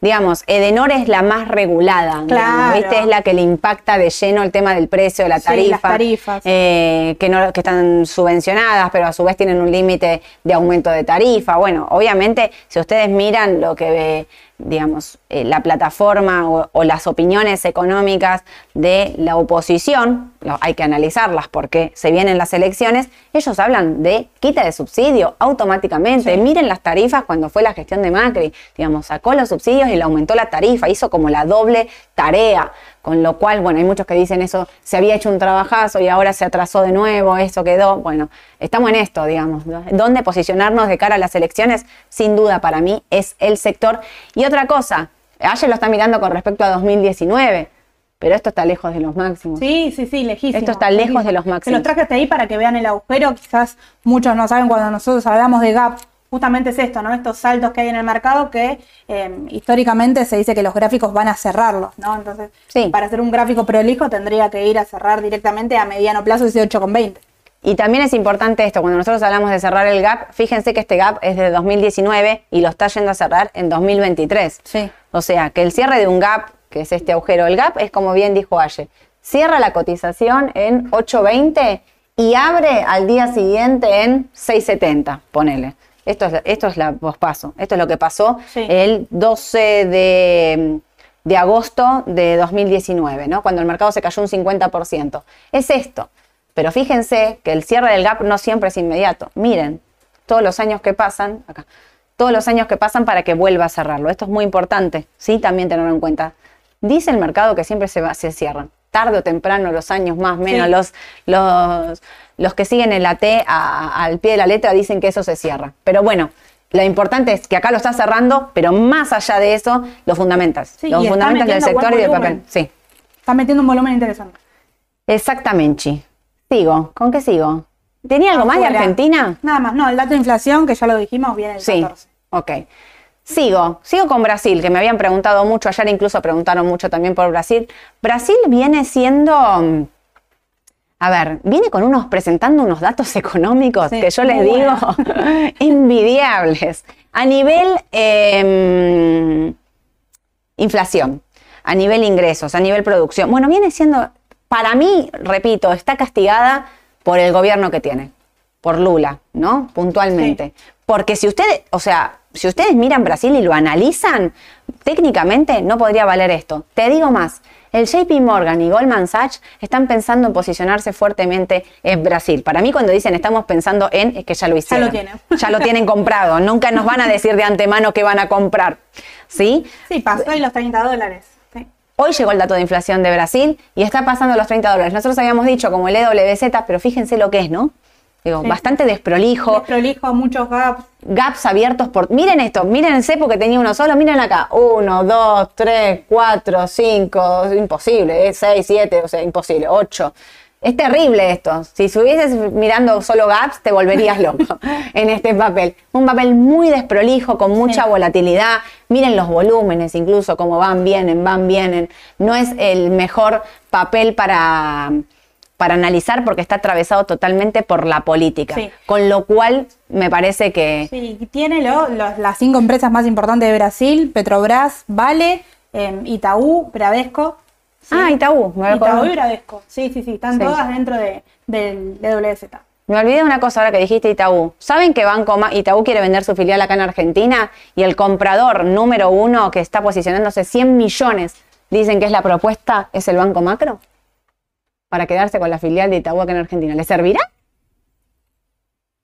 S1: digamos, Edenor es la más regulada, digamos,
S2: Claro.
S1: ¿viste? Es la que le impacta de lleno el tema del precio de la
S2: Sí,
S1: tarifa.
S2: las tarifas.
S1: eh, que, no, que están subvencionadas, pero a su vez tienen un límite de aumento de tarifa. Bueno, obviamente, si ustedes miran lo que ve, digamos, eh, la plataforma o, o las opiniones económicas de la oposición, lo- hay que analizarlas porque se vienen las elecciones, ellos hablan de quita de subsidio automáticamente.
S2: Sí.
S1: Miren las tarifas cuando fue la gestión de Macri, digamos, sacó los subsidios y le aumentó la tarifa, hizo como la doble tarea. Con lo cual, bueno, hay muchos que dicen eso, se había hecho un trabajazo y ahora se atrasó de nuevo, eso quedó. Bueno, estamos en esto, digamos. ¿Dónde posicionarnos de cara a las elecciones? Sin duda, para mí, es el sector. Y otra cosa, ayer lo está mirando con respecto a 2019, pero esto está lejos de los máximos.
S2: Sí, sí, sí, lejísimo.
S1: Esto está lejos de los
S2: Se
S1: máximos.
S2: los traje hasta ahí para que vean el agujero. Quizás muchos no saben cuando nosotros hablamos de gap. Justamente es esto, ¿no? Estos saltos que hay en el mercado que eh, históricamente se dice que los gráficos van a cerrarlos, ¿no? Entonces,
S1: Sí.
S2: para hacer un gráfico prolijo tendría que ir a cerrar directamente a mediano plazo ese 8,20.
S1: Y también es importante esto, cuando nosotros hablamos de cerrar el gap, fíjense que este gap es de 2019 y lo está yendo a cerrar en 2023.
S2: Sí.
S1: O sea, que el cierre de un gap, que es este agujero, el gap es como bien dijo Aye, cierra la cotización en 8.20 y abre al día siguiente en 6.70, ponele. Esto es, esto es la pospaso, esto es lo que pasó
S2: Sí.
S1: el 12 de, de agosto de 2019, ¿no? cuando el mercado se cayó un 50%. Es esto. Pero fíjense que el cierre del gap no siempre es inmediato. Miren, todos los años que pasan, acá, todos los años que pasan para que vuelva a cerrarlo. Esto es muy importante, ¿sí? También tenerlo en cuenta. Dice el mercado que siempre se, va- se cierran. tarde o temprano, los años más o menos,
S2: Sí.
S1: los, los, los que siguen el AT a- al pie de la letra dicen que eso se cierra. Pero bueno, lo importante es que acá lo está cerrando, pero más allá de eso.
S2: Sí,
S1: los
S2: y está
S1: fundamentos del sector y del papel. Sí,
S2: Está metiendo un volumen interesante.
S1: exactamente. Sigo. ¿Con qué sigo? ¿Tenía algo más de. Argentina?
S2: Nada más, no, el dato de inflación, que ya lo dijimos, viene el
S1: Sí,
S2: 14.
S1: ok. Sigo, sigo con Brasil, que me habían preguntado mucho, ayer incluso preguntaron mucho también por Brasil. Brasil viene siendo, mm, a ver, viene con unos, presentando unos datos económicos
S2: Sí,
S1: que yo les digo envidiables. A nivel em, inflación, a nivel ingresos, a nivel producción. Bueno, viene siendo, para mí, repito, está castigada por el gobierno que tiene, por Lula, ¿no? Puntualmente. Porque si ustedes, o sea, si ustedes miran Brasil y lo analizan, técnicamente no podría valer esto. Te digo más, el JP Morgan y Goldman Sachs están pensando en posicionarse fuertemente en Brasil. Para mí cuando dicen estamos pensando en, es que ya lo hicieron.
S2: tienen.
S1: Ya lo tienen comprado. Nunca nos van a decir de antemano qué van a comprar. ¿Sí?
S2: Sí, pasó y los 30 dólares.
S1: Hoy llegó el dato de inflación de Brasil y está pasando los 30 dólares. Nosotros habíamos dicho como el EWZ, pero fíjense lo que es, ¿no? Digo,
S2: Sí.
S1: bastante desprolijo,
S2: Desprolijo, muchos gaps.
S1: gaps abiertos por... Miren esto, mírense porque tenía uno solo, miren acá. Uno, dos, tres, cuatro, cinco, imposible, ¿eh? seis, siete, o sea, imposible, ocho. Es terrible esto. Si estuvieses mirando solo gaps, te volverías loco en este papel. Un papel muy desprolijo, con mucha
S2: Sí.
S1: volatilidad. Miren los volúmenes, incluso cómo van, vienen, van, vienen. No es el mejor papel para, para analizar porque está atravesado totalmente por la política.
S2: Sí.
S1: Con lo cual, me parece que...
S2: Sí, tiene lo- las cinco empresas más importantes de Brasil: Petrobras, Vale, eh, Itaú, Bradesco. Sí.
S1: Ah, Itaú. me
S2: Itaú y Bradesco. Sí, sí, sí, están
S1: Sí.
S2: todas dentro de, del EWZ.
S1: Me olvidé de una cosa ahora que dijiste Itaú. ¿Saben que Banco Ma- Itaú quiere vender su filial acá en Argentina? Y el comprador número uno que está posicionándose 100 millones, dicen que es la propuesta, es el Banco Macro. Para quedarse con la filial de Itaú acá en Argentina. ¿Le servirá?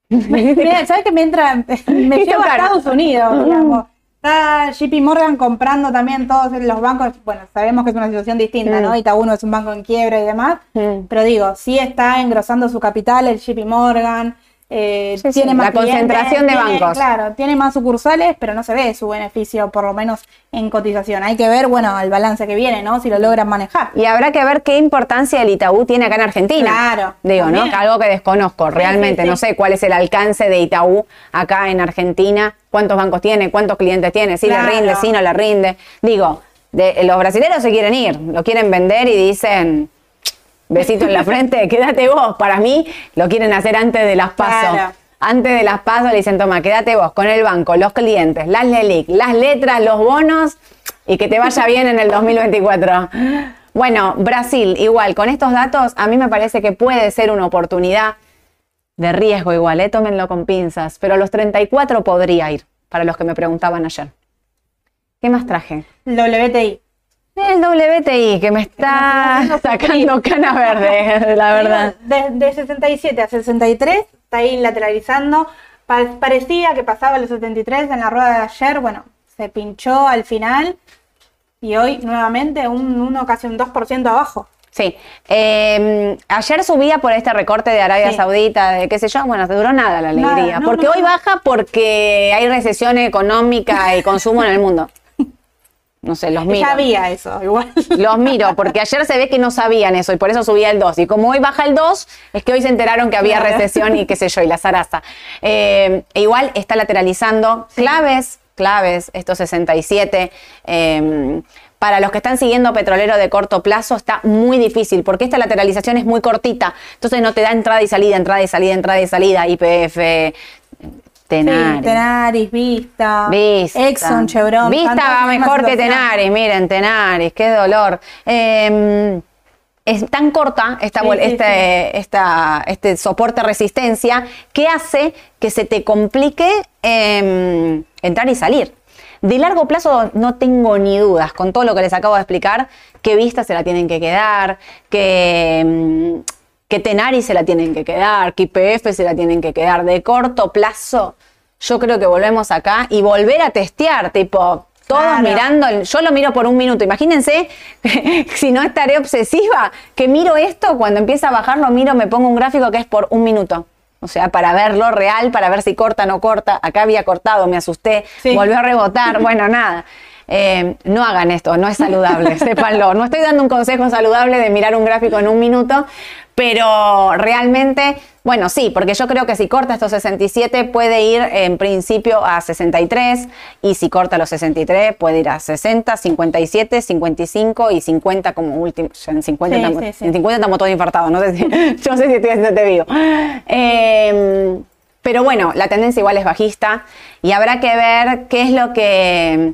S2: Mira, ¿sabes que me entra? Me lleva a. Estados Unidos, digamos. Está JP Morgan comprando también todos los bancos. Bueno, sabemos que es una situación distinta,
S1: Mm.
S2: ¿no? Itaú no es un banco en quiebra y demás.
S1: Mm.
S2: Pero digo, sí está engrosando su capital el JP Morgan. Eh,
S1: Sí, sí,
S2: tiene más
S1: la concentración de
S2: tiene-
S1: bancos.
S2: Claro, tiene más sucursales, pero no se ve su beneficio, por lo menos en cotización. Hay que ver, bueno, el balance que viene, ¿no? Si lo logran manejar.
S1: Y habrá que ver qué importancia el Itaú tiene acá en Argentina.
S2: Claro,
S1: Digo, ¿no? Que algo que desconozco realmente.
S2: sí.
S1: No sé cuál es el alcance de Itaú acá en Argentina. ¿Cuántos bancos tiene? ¿Cuántos clientes tiene? Si
S2: Claro.
S1: le rinde, si no le rinde. Digo, de- los brasileños se quieren ir, lo quieren vender y dicen, besito en la frente, quédate vos. Para mí lo quieren hacer antes de las pasos.
S2: Claro.
S1: Antes de las pasos le dicen, toma, quédate vos con el banco, los clientes, las LELIC, las letras, los bonos y que te vaya bien en el 2024. Bueno, Brasil, igual, con estos datos, a mí me parece que puede ser una oportunidad de riesgo igual, ¿eh? tómenlo con pinzas, pero a los 34 podría ir, para los que me preguntaban ayer. ¿Qué más traje?
S2: WTI.
S1: El WTI, que me está sacando cana verde, la verdad.
S2: De, de 67 a 63, está ahí lateralizando. Pa- parecía que pasaba los 73 en la rueda de ayer. Bueno, se pinchó al final. Y hoy nuevamente un 1, casi un 2% abajo.
S1: Sí, eh, ayer subía por este recorte de Arabia
S2: Sí.
S1: Saudita, de qué sé yo, bueno, no duró nada la
S2: Nada,
S1: alegría,
S2: no,
S1: porque
S2: no,
S1: hoy
S2: no.
S1: baja porque hay recesión económica y consumo en el mundo. No sé, los miro.
S2: Ya había eso, igual.
S1: Los miro, porque ayer se ve que no sabían eso y por eso subía el 2. Y como hoy baja el 2, es que hoy se enteraron que había
S2: Claro.
S1: recesión y qué sé yo, y la zaraza. Eh, e igual está lateralizando claves, claves, estos 67. eh, para los que están siguiendo petrolero de corto plazo está muy difícil porque esta lateralización es muy cortita. Entonces no te da entrada y salida, entrada y salida, entrada y salida, IPF, Tenaris.
S2: Sí, Tenaris, Vista,
S1: Vista.
S2: Exxon, Chevron.
S1: Vista va mejor que. Tenaris, miren, Tenaris, qué dolor. Eh, es tan corta esta,
S2: Sí,
S1: bol-
S2: sí,
S1: este, esta- este soporte resistencia que hace que se te complique eh, entrar y salir. De largo plazo no tengo ni dudas, con todo lo que les acabo de explicar, que Vista se la tienen que quedar, que, mm, que Tenari se la tienen que quedar, que IPF se la tienen que quedar. De corto plazo, yo creo que volvemos acá y volver a testear, tipo, Todos
S2: Claro.
S1: mirando, el- yo lo miro por un minuto. Imagínense, si no estaré obsesiva, que miro esto, cuando empieza a bajar, lo miro, me pongo un gráfico que es por un minuto. O sea, para verlo real, para ver si corta o no corta. Acá había cortado, me asusté,
S2: Sí.
S1: volvió a rebotar. Bueno, nada. Eh, no hagan esto, no es saludable, sépanlo. No estoy dando un consejo saludable de mirar un gráfico en un minuto, pero realmente, bueno, sí, porque yo creo que si corta estos 67 puede ir en principio a 63 y si corta los 63 puede ir a 60, 57, 55 y 50 como último. En 50,
S2: Sí,
S1: estamos,
S2: sí, sí.
S1: en 50 estamos todos infartados, no sé si, yo no sé si estoy haciéndote vivo. Eh, pero bueno, la tendencia igual es bajista y habrá que ver qué es lo que...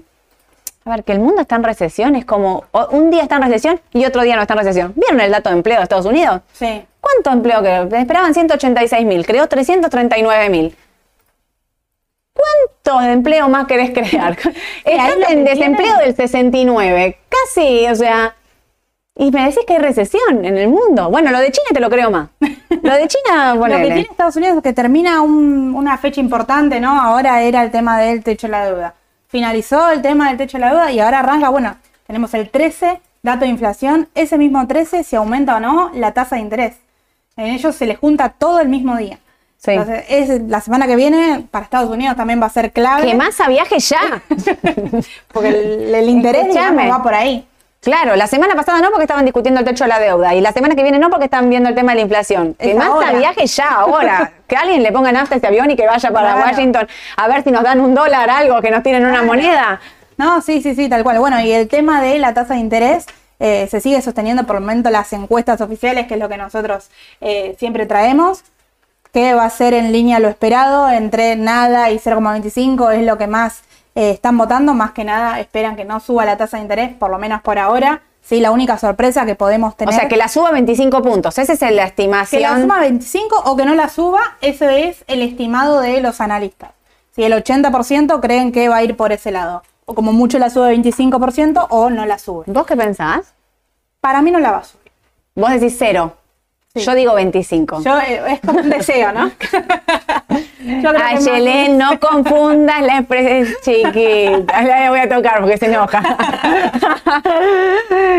S1: A ver, que el mundo está en recesión, es como un día está en recesión y otro día no está en recesión. ¿Vieron el dato de empleo de Estados Unidos?
S2: Sí.
S1: ¿Cuánto empleo creó? Esperaban 186 mil, creó 339 mil. ¿Cuántos de empleo más querés crear? Están en desempleo del 69, casi, o sea. Y me decís que hay recesión en el mundo. Bueno, lo de China te lo creo más. Lo de China,
S2: Lo que tiene Estados Unidos es que termina un- una fecha importante, ¿no? Ahora era el tema del techo de la deuda. Finalizó el tema del techo de la deuda y ahora arranca, bueno, tenemos el 13, dato de inflación, ese mismo 13, si aumenta o no la tasa de interés. En ellos se les junta todo el mismo día.
S1: Sí.
S2: Entonces, es, la semana que viene para Estados Unidos también va a ser clave.
S1: Que más a viaje ya.
S2: Porque el, el interés digamos, va por ahí.
S1: Claro, la semana pasada no porque estaban discutiendo el techo de la deuda y la semana que viene no porque están viendo el tema de la inflación. Que
S2: Es
S1: viaje ya ahora. que alguien le ponga nafta a este avión y que vaya para
S2: Claro.
S1: Washington a ver si nos dan un dólar, algo, que nos tiren una moneda.
S2: No, sí, sí, sí, tal cual. Bueno, y el tema de la tasa de interés eh, se sigue sosteniendo por el momento las encuestas oficiales, que es lo que nosotros eh, siempre traemos, que va a ser en línea lo esperado, entre nada y 0,25 es lo que más eh, están votando, más que nada esperan que no suba la tasa de interés, por lo menos por ahora. Sí, la única sorpresa que podemos tener.
S1: O sea, que la suba 25 puntos. Esa es la
S2: Que
S1: estimación.
S2: la suma 25 o que no la suba, ese es el estimado de los analistas. Si el 80% creen que va a ir por ese lado. O como mucho la sube 25% o no la sube.
S1: ¿Vos qué pensás?
S2: Para mí no la va a subir.
S1: Vos decís cero.
S2: Sí.
S1: Yo digo 25.
S2: Yo, eh, es como un deseo, ¿no? Más-
S1: Yelén, no confundas la expresión chiquita. La voy a tocar porque se enoja.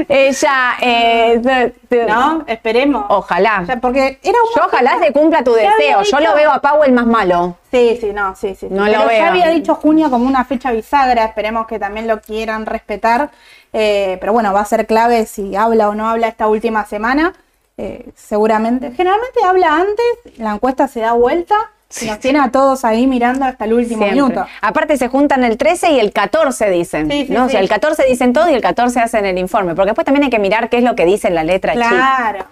S1: Ella, eh, t-
S2: No, esperemos.
S1: ojalá.
S2: O sea, porque era un
S1: Yo ojalá se cumpla tu deseo. Yo lo veo a Powell más malo.
S2: Sí, sí, no, sí, sí.
S1: No
S2: Pero
S1: lo veo.
S2: ya había dicho junio como una fecha bisagra, esperemos que también lo quieran respetar. Eh, pero bueno, va a ser clave si habla o no habla esta última semana. Eh, seguramente. Generalmente habla antes, la encuesta se da vuelta y nos tiene a todos ahí mirando hasta el último
S1: Siempre.
S2: minuto.
S1: Aparte se juntan el 13 y el 14 dicen.
S2: Sí, sí,
S1: ¿no? O sea,
S2: sí.
S1: el 14 dicen todo y el 14 hacen el informe. Porque después también hay que mirar qué es lo que dice en la letra chica.
S2: Claro.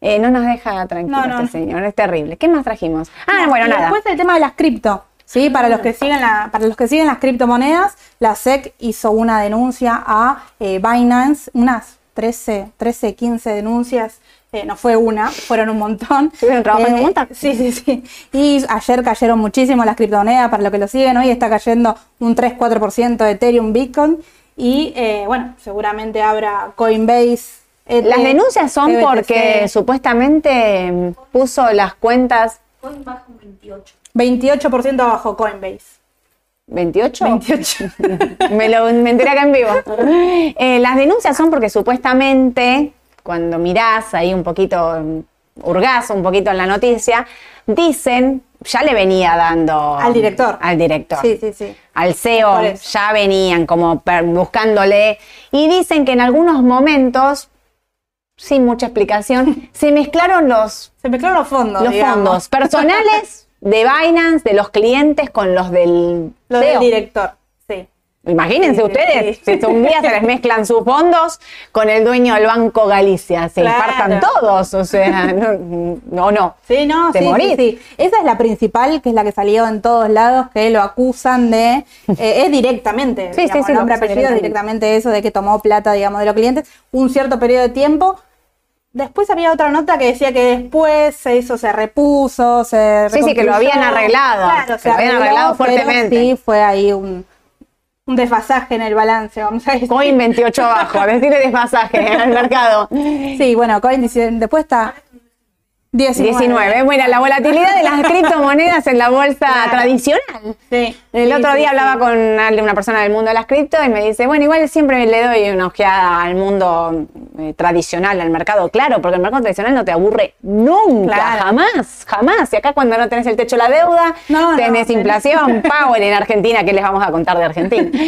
S1: Eh, no nos deja tranquilo
S2: No, no,
S1: este señor, es terrible. ¿Qué más trajimos? Ah,
S2: No,
S1: bueno, nada.
S2: Después el tema de las cripto. Sí, para los que siguen la, para los que siguen las criptomonedas, la SEC hizo una denuncia a eh, Binance, unas 13, 13, 15 denuncias. Eh, no fue una, fueron un montón.
S1: ¿Estuvieron trabajando un montón?
S2: Sí, sí, sí. Y ayer cayeron muchísimo las criptomonedas, para los que lo siguen, hoy está cayendo un 3-4% de Ethereum, Bitcoin. Y eh, bueno, seguramente habrá Coinbase.
S1: Las denuncias son porque supuestamente puso las cuentas
S2: 28% abajo Coinbase.
S1: 28.
S2: 28.
S1: me lo me enteré acá en vivo. Eh, las denuncias son porque supuestamente, cuando mirás ahí un poquito, hurgás un poquito en la noticia, dicen, ya le venía dando...
S2: Al director.
S1: Al director.
S2: Sí, sí, sí.
S1: Al CEO ya venían como buscándole y dicen que en algunos momentos, sin mucha explicación, se mezclaron los
S2: Se mezclaron los fondos.
S1: los
S2: digamos.
S1: fondos personales de Binance, de los clientes con los del
S2: Lo
S1: CEO.
S2: del director. Sí.
S1: Imagínense
S2: Sí, sí,
S1: ustedes,
S2: sí.
S1: si un día se les mezclan sus fondos con el dueño del Banco Galicia, se
S2: Claro.
S1: infartan todos, o sea, no, no, no.
S2: Sí, no,
S1: Te
S2: sí, sí,
S1: morís.
S2: sí. Esa es la principal, que es la que salió en todos lados, que lo acusan de. eh, es directamente.
S1: Sí, sí,
S2: digamos,
S1: sí, lo
S2: nombre, apellido, es directamente eso de que tomó plata, digamos, de los clientes un cierto periodo de tiempo. Después había otra nota que decía que después eso se repuso, se
S1: Sí, sí, que lo habían arreglado,
S2: Claro, se
S1: lo habían arreglado fuertemente.
S2: Sí, fue ahí un, un desfasaje en el balance, vamos a decir.
S1: Coin 28 abajo, decirle desfasaje al mercado.
S2: Sí, bueno, Coin después está. 19.
S1: 19. Bueno, la volatilidad de las criptomonedas en la bolsa
S2: Claro.
S1: tradicional.
S2: Sí.
S1: El
S2: sí,
S1: otro
S2: sí,
S1: día
S2: sí.
S1: hablaba con una persona del mundo de las cripto y me dice, bueno, igual siempre le doy una ojeada al mundo eh, tradicional, al mercado, claro, porque el mercado tradicional no te aburre nunca,
S2: Claro.
S1: jamás, jamás. Y acá cuando no tenés el techo la deuda,
S2: No, no,
S1: tenés inflación, power en Argentina, ¿qué les vamos a contar de Argentina?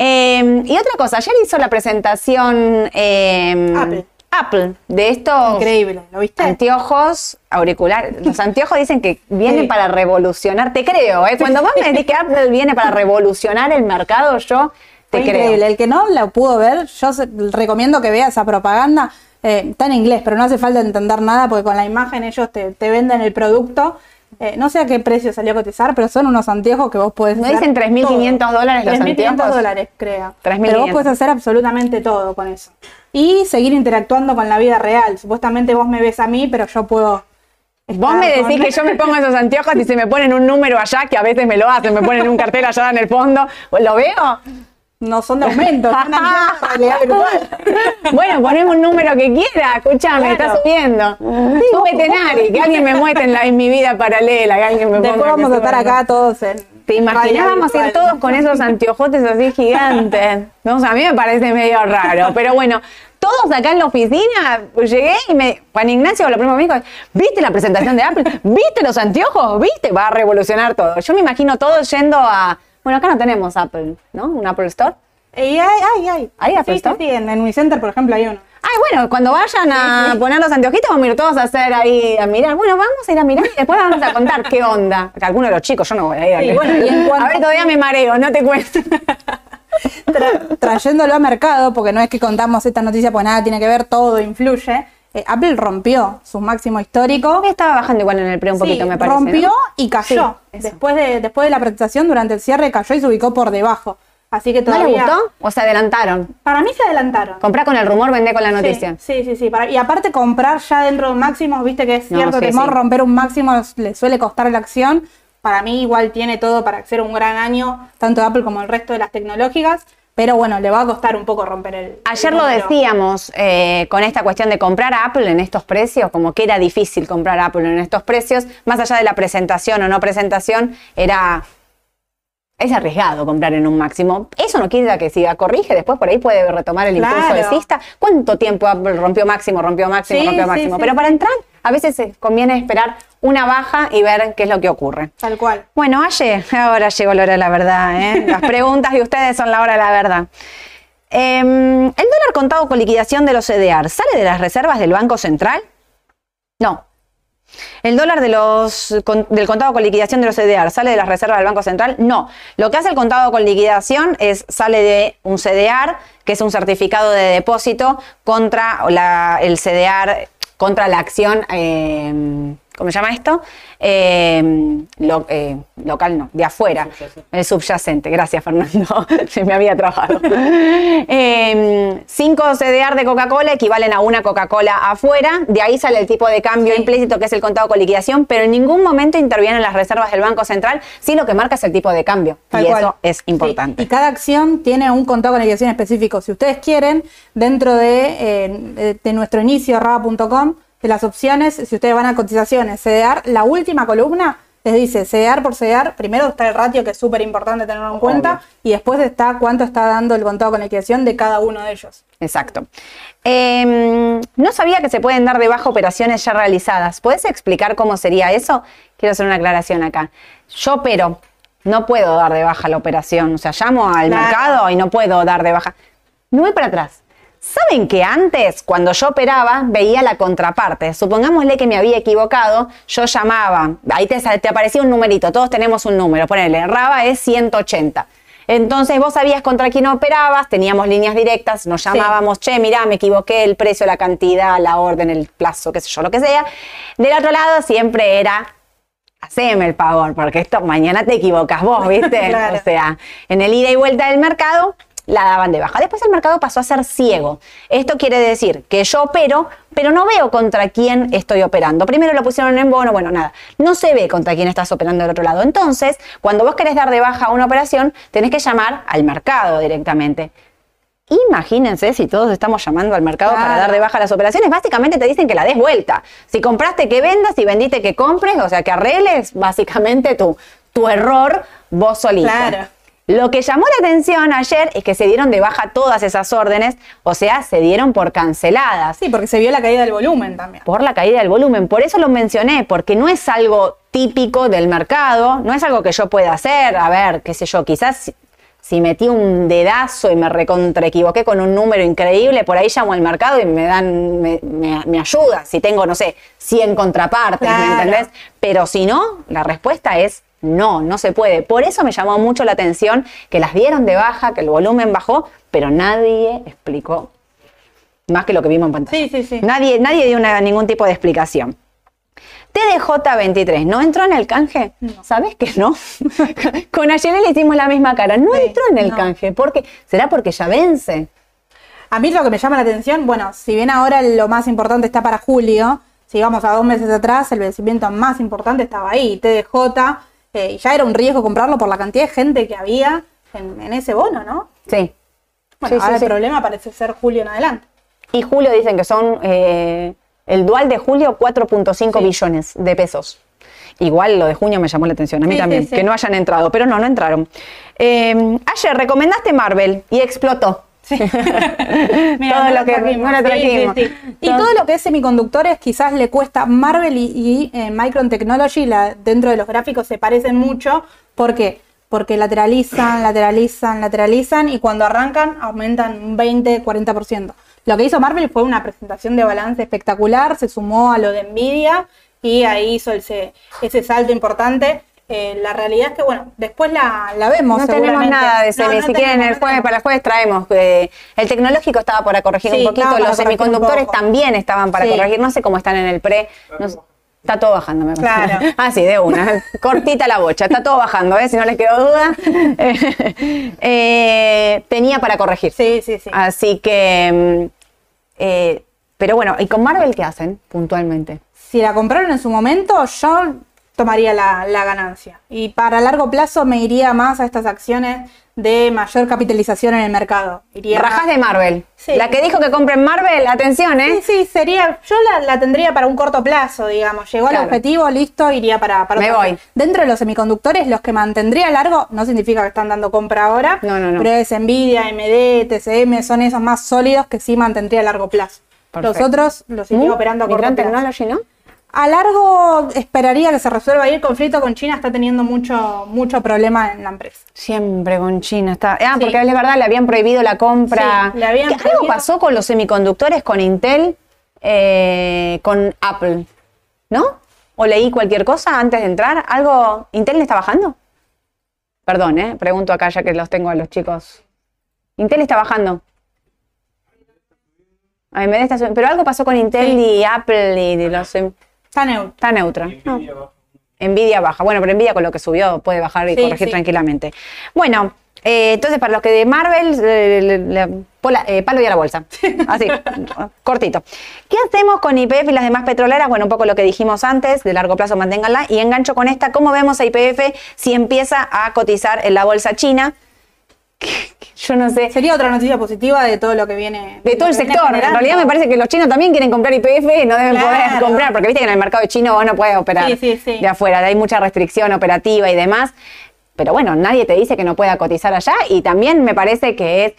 S1: Eh, y otra cosa, ayer hizo la presentación eh,
S2: Apple.
S1: Apple de estos
S2: Increíble, ¿lo viste?
S1: Anteojos auriculares. Los anteojos dicen que vienen
S2: Sí.
S1: para revolucionar. Te creo, ¿eh? Cuando vos me decís que Apple viene para revolucionar el mercado, yo te
S2: Fue
S1: creo.
S2: increíble. El que no la pudo ver, yo recomiendo que vea esa propaganda. Eh, está en inglés, pero no hace falta entender nada porque con la imagen ellos te, te venden el producto. Eh, no sé a qué precio salió a cotizar, pero son unos anteojos que vos podés
S1: ¿No
S2: hacer
S1: dicen 3.500
S2: todo.
S1: dólares los
S2: 3.500
S1: anteojos?
S2: dólares, creo.
S1: 3.500.
S2: Pero vos podés hacer absolutamente todo con eso. Y seguir interactuando con la vida real. Supuestamente vos me ves a mí, pero yo puedo...
S1: Vos me decís
S2: con-
S1: que yo me pongo esos anteojos y se me ponen un número allá, que a veces me lo hacen, me ponen un cartel allá en el fondo. ¿Lo veo?
S2: No son de aumento, son de realidad virtual.
S1: Bueno, poneme un número que quiera, escúchame,
S2: Claro.
S1: está subiendo. Súbete, Nari, que alguien me muestre en, la, en mi vida paralela, que alguien me ponga
S2: Después vamos a estar acá todos en...
S1: ¿Te imaginas? Vamos a ir todos con esos anteojotes así gigantes. No, o sea, a mí me parece medio raro, pero bueno. Todos acá en la oficina, llegué y me. Juan Ignacio, lo primero que me dijo, ¿viste la presentación de Apple? ¿Viste los anteojos? ¿Viste? Va a revolucionar todo. Yo me imagino todos yendo a. Bueno, acá no tenemos Apple, ¿no? Un Apple Store.
S2: Y hay, hay, hay.
S1: ¿Hay Apple
S2: sí, sí,
S1: Store?
S2: sí, en, en Unicenter, por ejemplo, hay uno.
S1: Ay, bueno, cuando vayan a poner los anteojitos, vamos a ir todos a hacer ahí, a mirar. Bueno, vamos a ir a mirar y después vamos a contar qué onda. Que algunos de los chicos, yo no voy a ir a
S2: Sí, bueno, y en cuanto-
S1: A ver, todavía me mareo, no te cuento.
S2: Tra- trayéndolo a mercado, porque no es que contamos esta noticia, pues nada tiene que ver, todo influye. eh, Apple rompió su máximo histórico.
S1: Estaba bajando igual en el precio un poquito, me parece.
S2: rompió
S1: ¿no?
S2: y cayó.
S1: Sí,
S2: después, de, después de la presentación, durante el cierre, cayó y se ubicó por debajo. Así que
S1: ¿No
S2: todavía...
S1: les gustó? ¿O se adelantaron?
S2: Para mí se adelantaron.
S1: Comprá con el rumor, vendé con la noticia.
S2: Sí, sí, sí. sí, para- y aparte comprar ya dentro de un máximo, viste que es
S1: No,
S2: cierto
S1: sí,
S2: temor,
S1: sí.
S2: romper un máximo le suele costar la acción. Para mí igual tiene todo para ser un gran año, tanto Apple como el resto de las tecnológicas, pero bueno, le va a costar un poco romper el...
S1: Ayer
S2: el
S1: lo decíamos eh, con esta cuestión de comprar Apple en estos precios, como que era difícil comprar Apple en estos precios, más allá de la presentación o no presentación, era es arriesgado comprar en un máximo. Eso no decir que siga, corrige, después por ahí puede retomar el impulso
S2: Claro.
S1: alcista. ¿Cuánto tiempo rompió máximo, rompió máximo,
S2: Sí,
S1: rompió máximo?
S2: sí,
S1: Pero
S2: sí.
S1: para entrar, a veces conviene esperar una baja y ver qué es lo que ocurre.
S2: Tal cual.
S1: Bueno, ayer, ahora llegó la hora de la verdad. ¿eh? Las preguntas de ustedes son la hora de la verdad. Em, ¿El dólar contado con liquidación de los CDR sale de las reservas del Banco Central? No. ¿El dólar del contado con liquidación de los CDR sale de las reservas del Banco Central? No. Lo que hace el contado con liquidación es sale de un CDR, que es un certificado de depósito contra el CDR, contra la acción, eh, ¿cómo se llama esto? Eh, lo- eh, local no, de afuera. El subyacente. Gracias, Fernando. Se me había trabajado. Eh, cinco CDR de Coca-Cola equivalen a una Coca-Cola afuera. De ahí sale el tipo de cambio implícito que es el contado con liquidación, pero en ningún momento intervienen las reservas del Banco Central. Sí, lo que marca es el tipo de cambio.
S2: Tal
S1: y
S2: cual.
S1: eso es
S2: Sí,
S1: importante.
S2: Y cada acción tiene un contado con liquidación específico. Si ustedes quieren, dentro de, eh, de nuestro inicio, raba.com, de las opciones, si ustedes van a cotizaciones, CDR, la última columna les dice CDR por CDR. Primero está el ratio, que es súper importante tenerlo en cuenta, y después está cuánto está dando el contado con liquidación de cada uno de ellos.
S1: Exacto. Eh, no sabía que se pueden dar de baja operaciones ya realizadas. ¿Puedes explicar cómo sería eso? Quiero hacer una aclaración acá. Yo opero, no puedo dar de baja la operación. O sea, llamo al
S2: Claro.
S1: mercado y no puedo dar de baja. Me voy para atrás. ¿Saben que antes, cuando yo operaba, veía la contraparte? Supongámosle que me había equivocado, yo llamaba, ahí te, te aparecía un numerito, todos tenemos un número, ponele, Raba es 180. Entonces vos sabías contra quién operabas, teníamos líneas directas, nos llamábamos, che, mirá, me equivoqué, el precio, la cantidad, la orden, el plazo, qué sé yo, lo que sea. Del otro lado siempre era, haceme el favor, porque esto mañana te equivocas vos, ¿viste?
S2: Claro.
S1: O sea, en el ida y vuelta del mercado la daban de baja. Después el mercado pasó a ser ciego. Esto quiere decir que yo opero, pero no veo contra quién estoy operando. Primero lo pusieron en bono, bueno, nada. No se ve contra quién estás operando del otro lado. Entonces, cuando vos querés dar de baja una operación, tenés que llamar al mercado directamente. Imagínense si todos estamos llamando al mercado para dar de baja las operaciones, básicamente te dicen que la des vuelta. Si compraste que vendas, si vendiste que compres, o sea que arregles básicamente tu, tu error vos solito.
S2: Claro.
S1: Lo que llamó la atención ayer es que se dieron de baja todas esas órdenes, o sea, se dieron por canceladas
S2: Sí, porque se vio la caída del volumen también.
S1: por la caída del volumen. Por eso lo mencioné, porque no es algo típico del mercado, no es algo que yo pueda hacer. A ver, qué sé yo, quizás si, metí un dedazo y me recontra equivoqué con un número increíble, por ahí llamo al mercado y me dan, me, me- me ayuda. Si tengo, no sé, 100 contrapartes, ¿me entendés? Pero si no, la respuesta es no, no se puede. Por eso me llamó mucho la atención que las dieron de baja, que el volumen bajó, pero nadie explicó más que lo que vimos en pantalla.
S2: Sí, sí, sí.
S1: Nadie, nadie dio una- ningún tipo de explicación. TDJ23, ¿no entró en el canje? ¿Sabes que no? Con Ayelé le hicimos la misma cara. No
S2: Sí,
S1: entró en el
S2: no.
S1: canje. ¿Por qué? ¿Será porque ya vence?
S2: A mí lo que me llama la atención, bueno, si bien ahora lo más importante está para julio, si vamos a dos meses atrás, el vencimiento más importante estaba ahí, TDJ, eh, y ya era un riesgo comprarlo por la cantidad de gente que había en, en ese bono, ¿no?
S1: Sí.
S2: Bueno,
S1: Sí, sí,
S2: ahora
S1: sí.
S2: el problema parece ser julio en adelante.
S1: Y julio dicen que son, eh, el dual de julio, 4.5
S2: Sí.
S1: billones de pesos. Igual lo de junio me llamó la atención, a mí también, que no hayan entrado, pero no, no entraron. Eh, ayer recomendaste Marvel y explotó.
S2: Mira,
S1: Todo lo que-
S2: trajimos,
S1: no lo
S2: sí, sí, sí. Y
S1: Todo-
S2: todo lo que es semiconductores quizás le cuesta Marvel y, y, eh, Micron Technology la- dentro de los gráficos se parecen mucho. ¿Por qué? Porque lateralizan, lateralizan, lateralizan y cuando arrancan aumentan un 20, 40%. Lo que hizo Marvel fue una presentación de balance espectacular, se sumó a lo de Nvidia y ahí hizo ese, ese salto importante. Eh, la realidad es que, bueno, después la, la vemos.
S1: No tenemos nada de
S2: No,
S1: semi.
S2: no
S1: si quieren,
S2: tenemos,
S1: el jueves, para el jueves traemos. eh, el tecnológico estaba para corregir
S2: Sí,
S1: un poquito. Los semiconductores también estaban para
S2: Sí.
S1: corregir. No sé cómo están en el pre. no. Está todo bajando, me parece.
S2: Claro.
S1: Ah, sí, de una. Cortita la bocha. Está todo bajando, ¿eh? Si no les quedó duda. Eh, tenía para corregir.
S2: Sí, sí, sí.
S1: Así que. mm, eh, pero bueno, ¿y con Marvel qué hacen puntualmente?
S2: si la compraron en su momento, yo tomaría la, la ganancia. Y para largo plazo me iría más a estas acciones de mayor capitalización en el mercado. Iría
S1: Rajas de Marvel.
S2: Sí.
S1: La que dijo que compren Marvel, atención, ¿eh?
S2: Sí, sí, sería. Yo la, la tendría para un corto plazo, digamos. Llegó
S1: Claro.
S2: al objetivo, listo, iría para. para
S1: Me voy.
S2: Dentro de los semiconductores, los que mantendría largo, no significa que están dando compra ahora.
S1: No, no, no.
S2: Pero es Nvidia, AMD, TCM, son esos más sólidos que sí mantendría a largo plazo.
S1: Perfecto.
S2: Los otros los iría
S1: ¿Mm?
S2: operando a corto plazo.
S1: Technology, ¿no?
S2: A largo esperaría que se resuelva ahí el conflicto con China, está teniendo mucho, mucho problema en la empresa.
S1: Siempre con China está. Ah,
S2: Sí.
S1: porque es verdad, le habían prohibido la compra.
S2: Sí, le habían
S1: ¿Qué- Algo
S2: prohibido.
S1: pasó con los semiconductores, con Intel, eh, con Apple, ¿no? ¿O leí cualquier cosa antes de entrar? ¿Algo? ¿Intel le está bajando? Perdón, ¿eh? Pregunto acá ya que los tengo a los chicos. ¿Intel está bajando? AMD está subiendo. Pero algo pasó con Intel
S2: Sí.
S1: y Apple y los...
S2: Está
S1: neutra. No. Nvidia baja. Bueno, pero Nvidia con lo que subió puede bajar y
S2: Sí,
S1: corregir
S2: sí.
S1: tranquilamente. Bueno, eh, entonces para los que de Marvel, eh, le- le- pola- eh, palo y a la bolsa. Así, cortito. ¿Qué hacemos con IPF y las demás petroleras? Bueno, un poco lo que dijimos antes, de largo plazo manténganla. Y engancho con esta, ¿cómo vemos a IPF si empieza a cotizar en la bolsa china? Yo no sé.
S2: Sería otra noticia positiva de todo lo que viene.
S1: De todo el sector. En realidad me parece que los chinos también quieren comprar IPF y no deben
S2: Claro.
S1: poder comprar, porque viste que en el mercado chino vos no puedes operar
S2: Sí, sí, sí.
S1: de afuera, hay mucha restricción operativa y demás. Pero bueno, nadie te dice que no pueda cotizar allá y también me parece que es,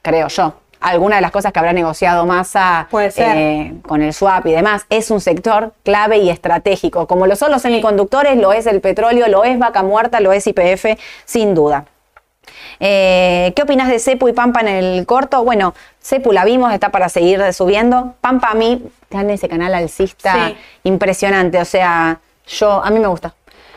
S1: creo yo, alguna de las cosas que habrá negociado Massa eh, con el swap y demás, es un sector clave y estratégico. Como lo son los semiconductores, lo es el petróleo, lo es vaca muerta, lo es IPF, sin duda. Eh, ¿Qué opinas de Cepu y Pampa en el corto? Bueno, Cepu la vimos, está para seguir subiendo. Pampa a mí, está en ese canal alcista
S2: Sí.
S1: impresionante. O sea, yo, a mí me gusta.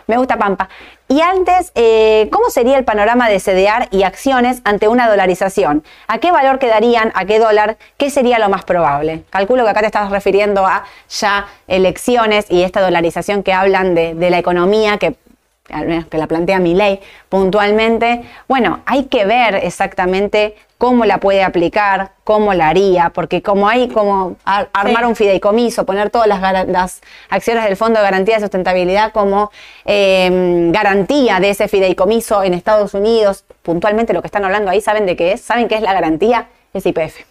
S1: Me gusta Pampa. Y antes, eh, ¿cómo sería el panorama de CDR y acciones ante una dolarización? ¿A qué valor quedarían? ¿A qué dólar? ¿Qué sería lo más probable? Calculo que acá te estás refiriendo a ya elecciones y esta dolarización que hablan de, de la economía, que al menos que la plantea mi ley puntualmente. Bueno, hay que ver exactamente cómo la puede aplicar, cómo la haría, porque como hay como ar- armar un fideicomiso, poner todas las, acciones del Fondo de Garantía de Sustentabilidad como eh, garantía de ese fideicomiso en Estados Unidos, puntualmente lo que están hablando ahí, ¿saben de qué es? ¿Saben qué es la garantía? Es IPF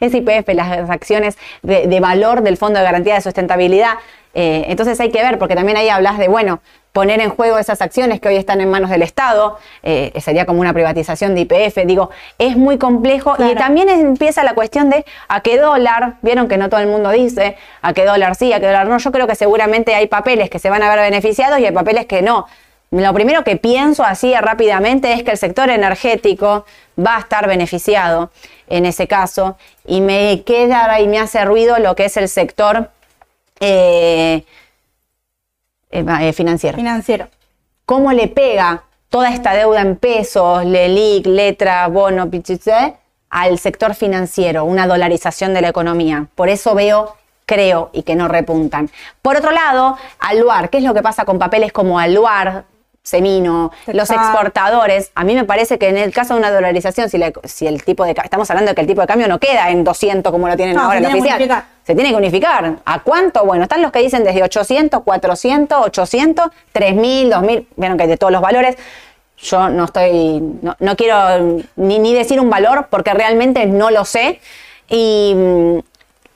S1: es IPF, las acciones de, de valor del Fondo de Garantía de Sustentabilidad. Eh, entonces hay que ver, porque también ahí hablas de, bueno, poner en juego esas acciones que hoy están en manos del Estado, eh, sería como una privatización de IPF, digo, es muy complejo. Y también empieza la cuestión de a qué dólar, vieron que no todo el mundo dice, a qué dólar sí, a qué dólar no, yo creo que seguramente hay papeles que se van a ver beneficiados y hay papeles que no. Lo primero que pienso así rápidamente es que el sector energético va a estar beneficiado en ese caso y me queda y me hace ruido lo que es el sector eh, eh, eh, financiero.
S2: Financiero.
S1: ¿Cómo le pega toda esta deuda en pesos, LELIC, letra, bono, pichiché, al sector financiero, una dolarización de la economía? Por eso veo creo y que no repuntan. Por otro lado, Aluar, ¿qué es lo que pasa con papeles como Aluar, Semino, los exportadores? A mí me parece que en el caso de una dolarización, si, la- si el tipo de estamos hablando de que el tipo de cambio no queda en 200 como lo tienen
S2: No,
S1: ahora el oficial. Se tiene que unificar. ¿A cuánto? Bueno, están los que dicen desde 800, 400, 800, 3000, 2000, vieron que hay de todos los valores. Yo no estoy, no, no quiero ni, ni decir un valor porque realmente no lo sé. Y mm,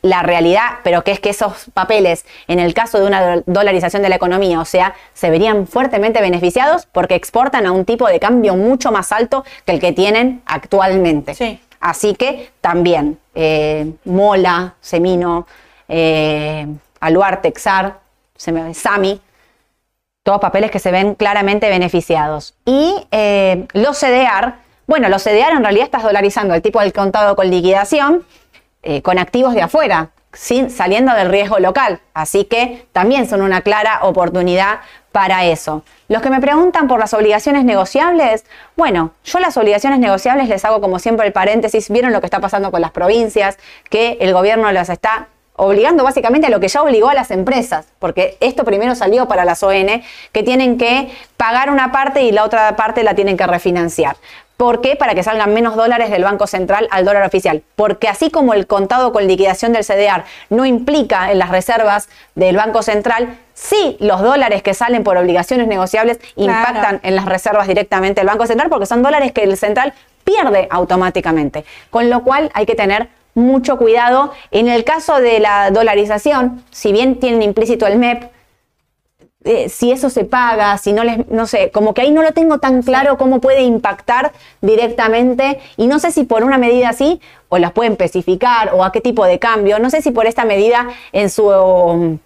S1: la realidad, pero que es que esos papeles, en el caso de una do- dolarización de la economía, o sea, se verían fuertemente beneficiados porque exportan a un tipo de cambio mucho más alto que el que tienen actualmente.
S2: Sí.
S1: Así que también eh, Mola, Semino, eh, Aluar, Texar, se me- Sami, todos papeles que se ven claramente beneficiados. Y eh, los CDR, bueno, los CDR en realidad estás dolarizando el tipo del contado con liquidación eh, con activos de afuera, sin, saliendo del riesgo local. Así que también son una clara oportunidad para eso. Los que me preguntan por las obligaciones negociables, bueno, yo las obligaciones negociables les hago como siempre el paréntesis, vieron lo que está pasando con las provincias, que el gobierno las está obligando básicamente a lo que ya obligó a las empresas, porque esto primero salió para las ON, que tienen que pagar una parte y la otra parte la tienen que refinanciar. ¿Por qué? Para que salgan menos dólares del Banco Central al dólar oficial. Porque así como el contado con liquidación del CDR no implica en las reservas del Banco Central, sí los dólares que salen por obligaciones negociables
S2: Claro.
S1: impactan en las reservas directamente del Banco Central porque son dólares que el central pierde automáticamente. Con lo cual hay que tener mucho cuidado. En el caso de la dolarización, si bien tienen implícito el MEP, eh, si eso se paga, si no les, no sé, como que ahí no lo tengo tan claro cómo puede impactar directamente y no sé si por una medida así o las pueden especificar o a qué tipo de cambio, no sé si por esta medida en su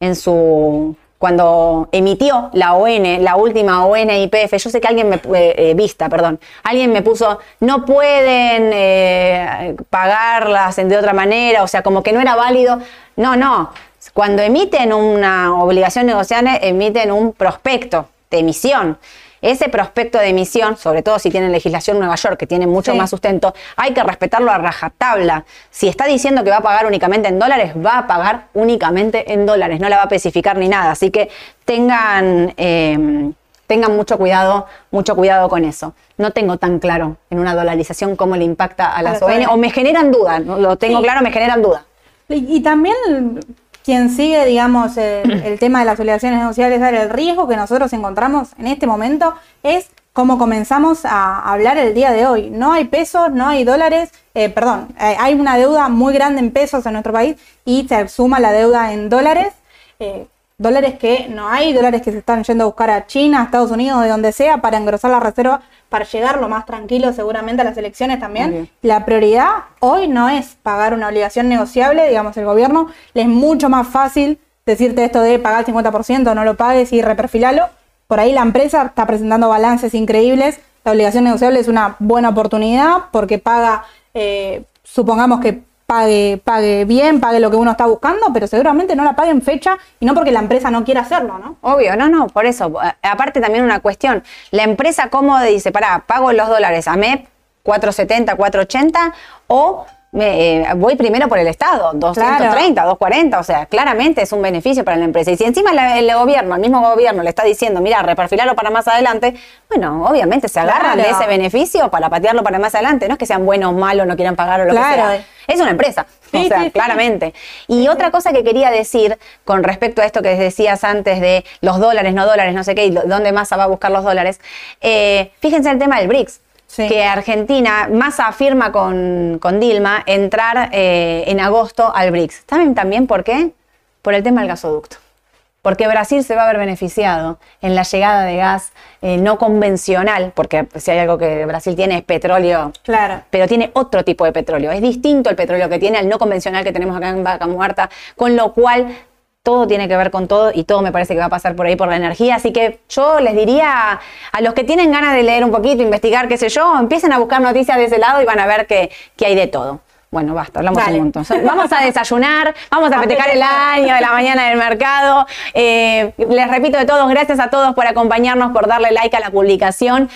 S1: en su cuando emitió la ON, la última ON IPF, yo sé que alguien me eh, eh, vista, perdón, alguien me puso no pueden eh, pagarlas de otra manera, o sea, como que no era válido. No, no. Cuando emiten una obligación negociable, emiten un prospecto de emisión. Ese prospecto de emisión, sobre todo si tienen legislación Nueva York, que tiene mucho
S2: Sí.
S1: más sustento, hay que respetarlo a rajatabla. Si está diciendo que va a pagar únicamente en dólares, va a pagar únicamente en dólares, no la va a especificar ni nada. Así que tengan, eh, tengan mucho cuidado, mucho cuidado con eso. No tengo tan claro en una dolarización cómo le impacta a las ON,
S2: ON.
S1: o me generan duda, no lo tengo
S2: Sí.
S1: claro, me generan duda.
S2: Y, y también quien sigue, digamos, el, el tema de las obligaciones negociables, el riesgo que nosotros encontramos en este momento es como comenzamos a hablar el día de hoy. No hay pesos, no hay dólares, eh, perdón, eh, hay una deuda muy grande en pesos en nuestro país y se suma la deuda en dólares. eh, dólares que no hay, dólares que se están yendo a buscar a China, a Estados Unidos, de donde sea, para engrosar la reserva, para llegar lo más tranquilo seguramente a las elecciones también. La prioridad hoy no es pagar una obligación negociable, digamos, el gobierno le es mucho más fácil decirte esto de pagar el 50%, no lo pagues y reperfilalo. Por ahí la empresa está presentando balances increíbles. La obligación negociable es una buena oportunidad porque paga, eh, supongamos que pague, pague bien, pague lo que uno está buscando, pero seguramente no la pague en fecha y no porque la empresa no quiera hacerlo, ¿no?
S1: Obvio, no, no, por eso. Aparte también una cuestión, la empresa cómo dice, pará, pago los dólares a MEP 470, 480 o me, eh, voy primero por el Estado, 230, 240, o sea, claramente es un beneficio para la empresa. Y si encima la- el gobierno, el mismo gobierno le está diciendo, mira, reperfilarlo para más adelante, bueno, obviamente se agarran
S2: Claro.
S1: de ese beneficio para patearlo para más adelante. No es que sean buenos o malos, no quieran pagar o lo
S2: Claro.
S1: que sea. Es una empresa, o sea, claramente. Y otra cosa que quería decir con respecto a esto que decías antes de los dólares, no dólares, no sé qué, y dónde Massa va a buscar los dólares, eh, fíjense el tema del BRICS.
S2: Sí.
S1: Que Argentina, Massa afirma con, con Dilma entrar eh, en agosto al BRICS. ¿Saben también por qué? Por el tema del gasoducto. Porque Brasil se va a ver beneficiado en la llegada de gas eh, no convencional, porque si hay algo que Brasil tiene es petróleo
S2: Claro.
S1: pero tiene otro tipo de petróleo. Es distinto el petróleo que tiene al no convencional que tenemos acá en Vaca Muerta, con lo cual todo tiene que ver con todo y todo me parece que va a pasar por ahí por la energía. Así que yo les diría a los que tienen ganas de leer un poquito, investigar, qué sé yo, empiecen a buscar noticias de ese lado y van a ver que, que hay de todo. Bueno, basta, hablamos
S2: Dale.
S1: un montón. Vamos a desayunar, vamos a festejar el año de la mañana del mercado. Eh, les repito de todos, gracias a todos por acompañarnos, por darle like a la publicación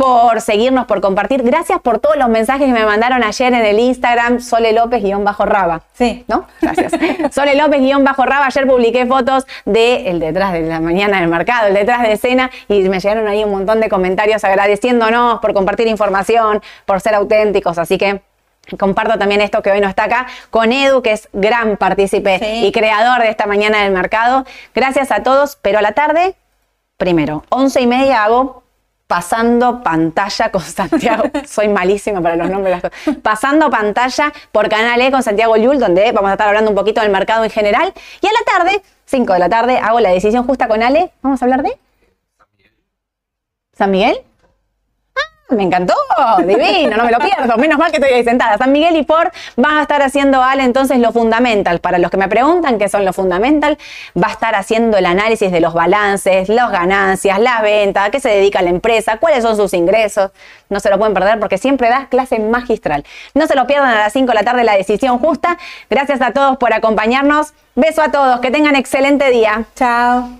S1: por seguirnos, por compartir. Gracias por todos los mensajes que me mandaron ayer en el Instagram, Sole López-Raba.
S2: Sí.
S1: ¿No? Gracias. Sole López-Raba. Ayer publiqué fotos de el detrás de la mañana del mercado, el detrás de escena, y me llegaron ahí un montón de comentarios agradeciéndonos por compartir información, por ser auténticos. Así que comparto también esto que hoy no está acá con Edu, que es gran partícipe
S2: Sí.
S1: y creador de esta mañana del mercado. Gracias a todos, pero a la tarde, primero, once y media hago pasando pantalla con Santiago. Soy malísima para los nombres de las cosas. Pasando pantalla por Canal E con Santiago Yul, donde vamos a estar hablando un poquito del mercado en general. Y a la tarde, 5 de la tarde, hago la decisión justa con Ale. Vamos a hablar de San Miguel. Ah, Me encantó, divino, no me lo pierdo. Menos mal que estoy ahí sentada. San Miguel y Ford van a estar haciendo Ale entonces lo fundamental. Para los que me preguntan qué son lo fundamental, va a estar haciendo el análisis de los balances, las ganancias, las ventas, a qué se dedica la empresa, cuáles son sus ingresos. No se lo pueden perder porque siempre das clase magistral. No se lo pierdan a las 5 de la tarde la decisión justa. Gracias a todos por acompañarnos. Beso a todos, que tengan excelente día.
S2: Chao.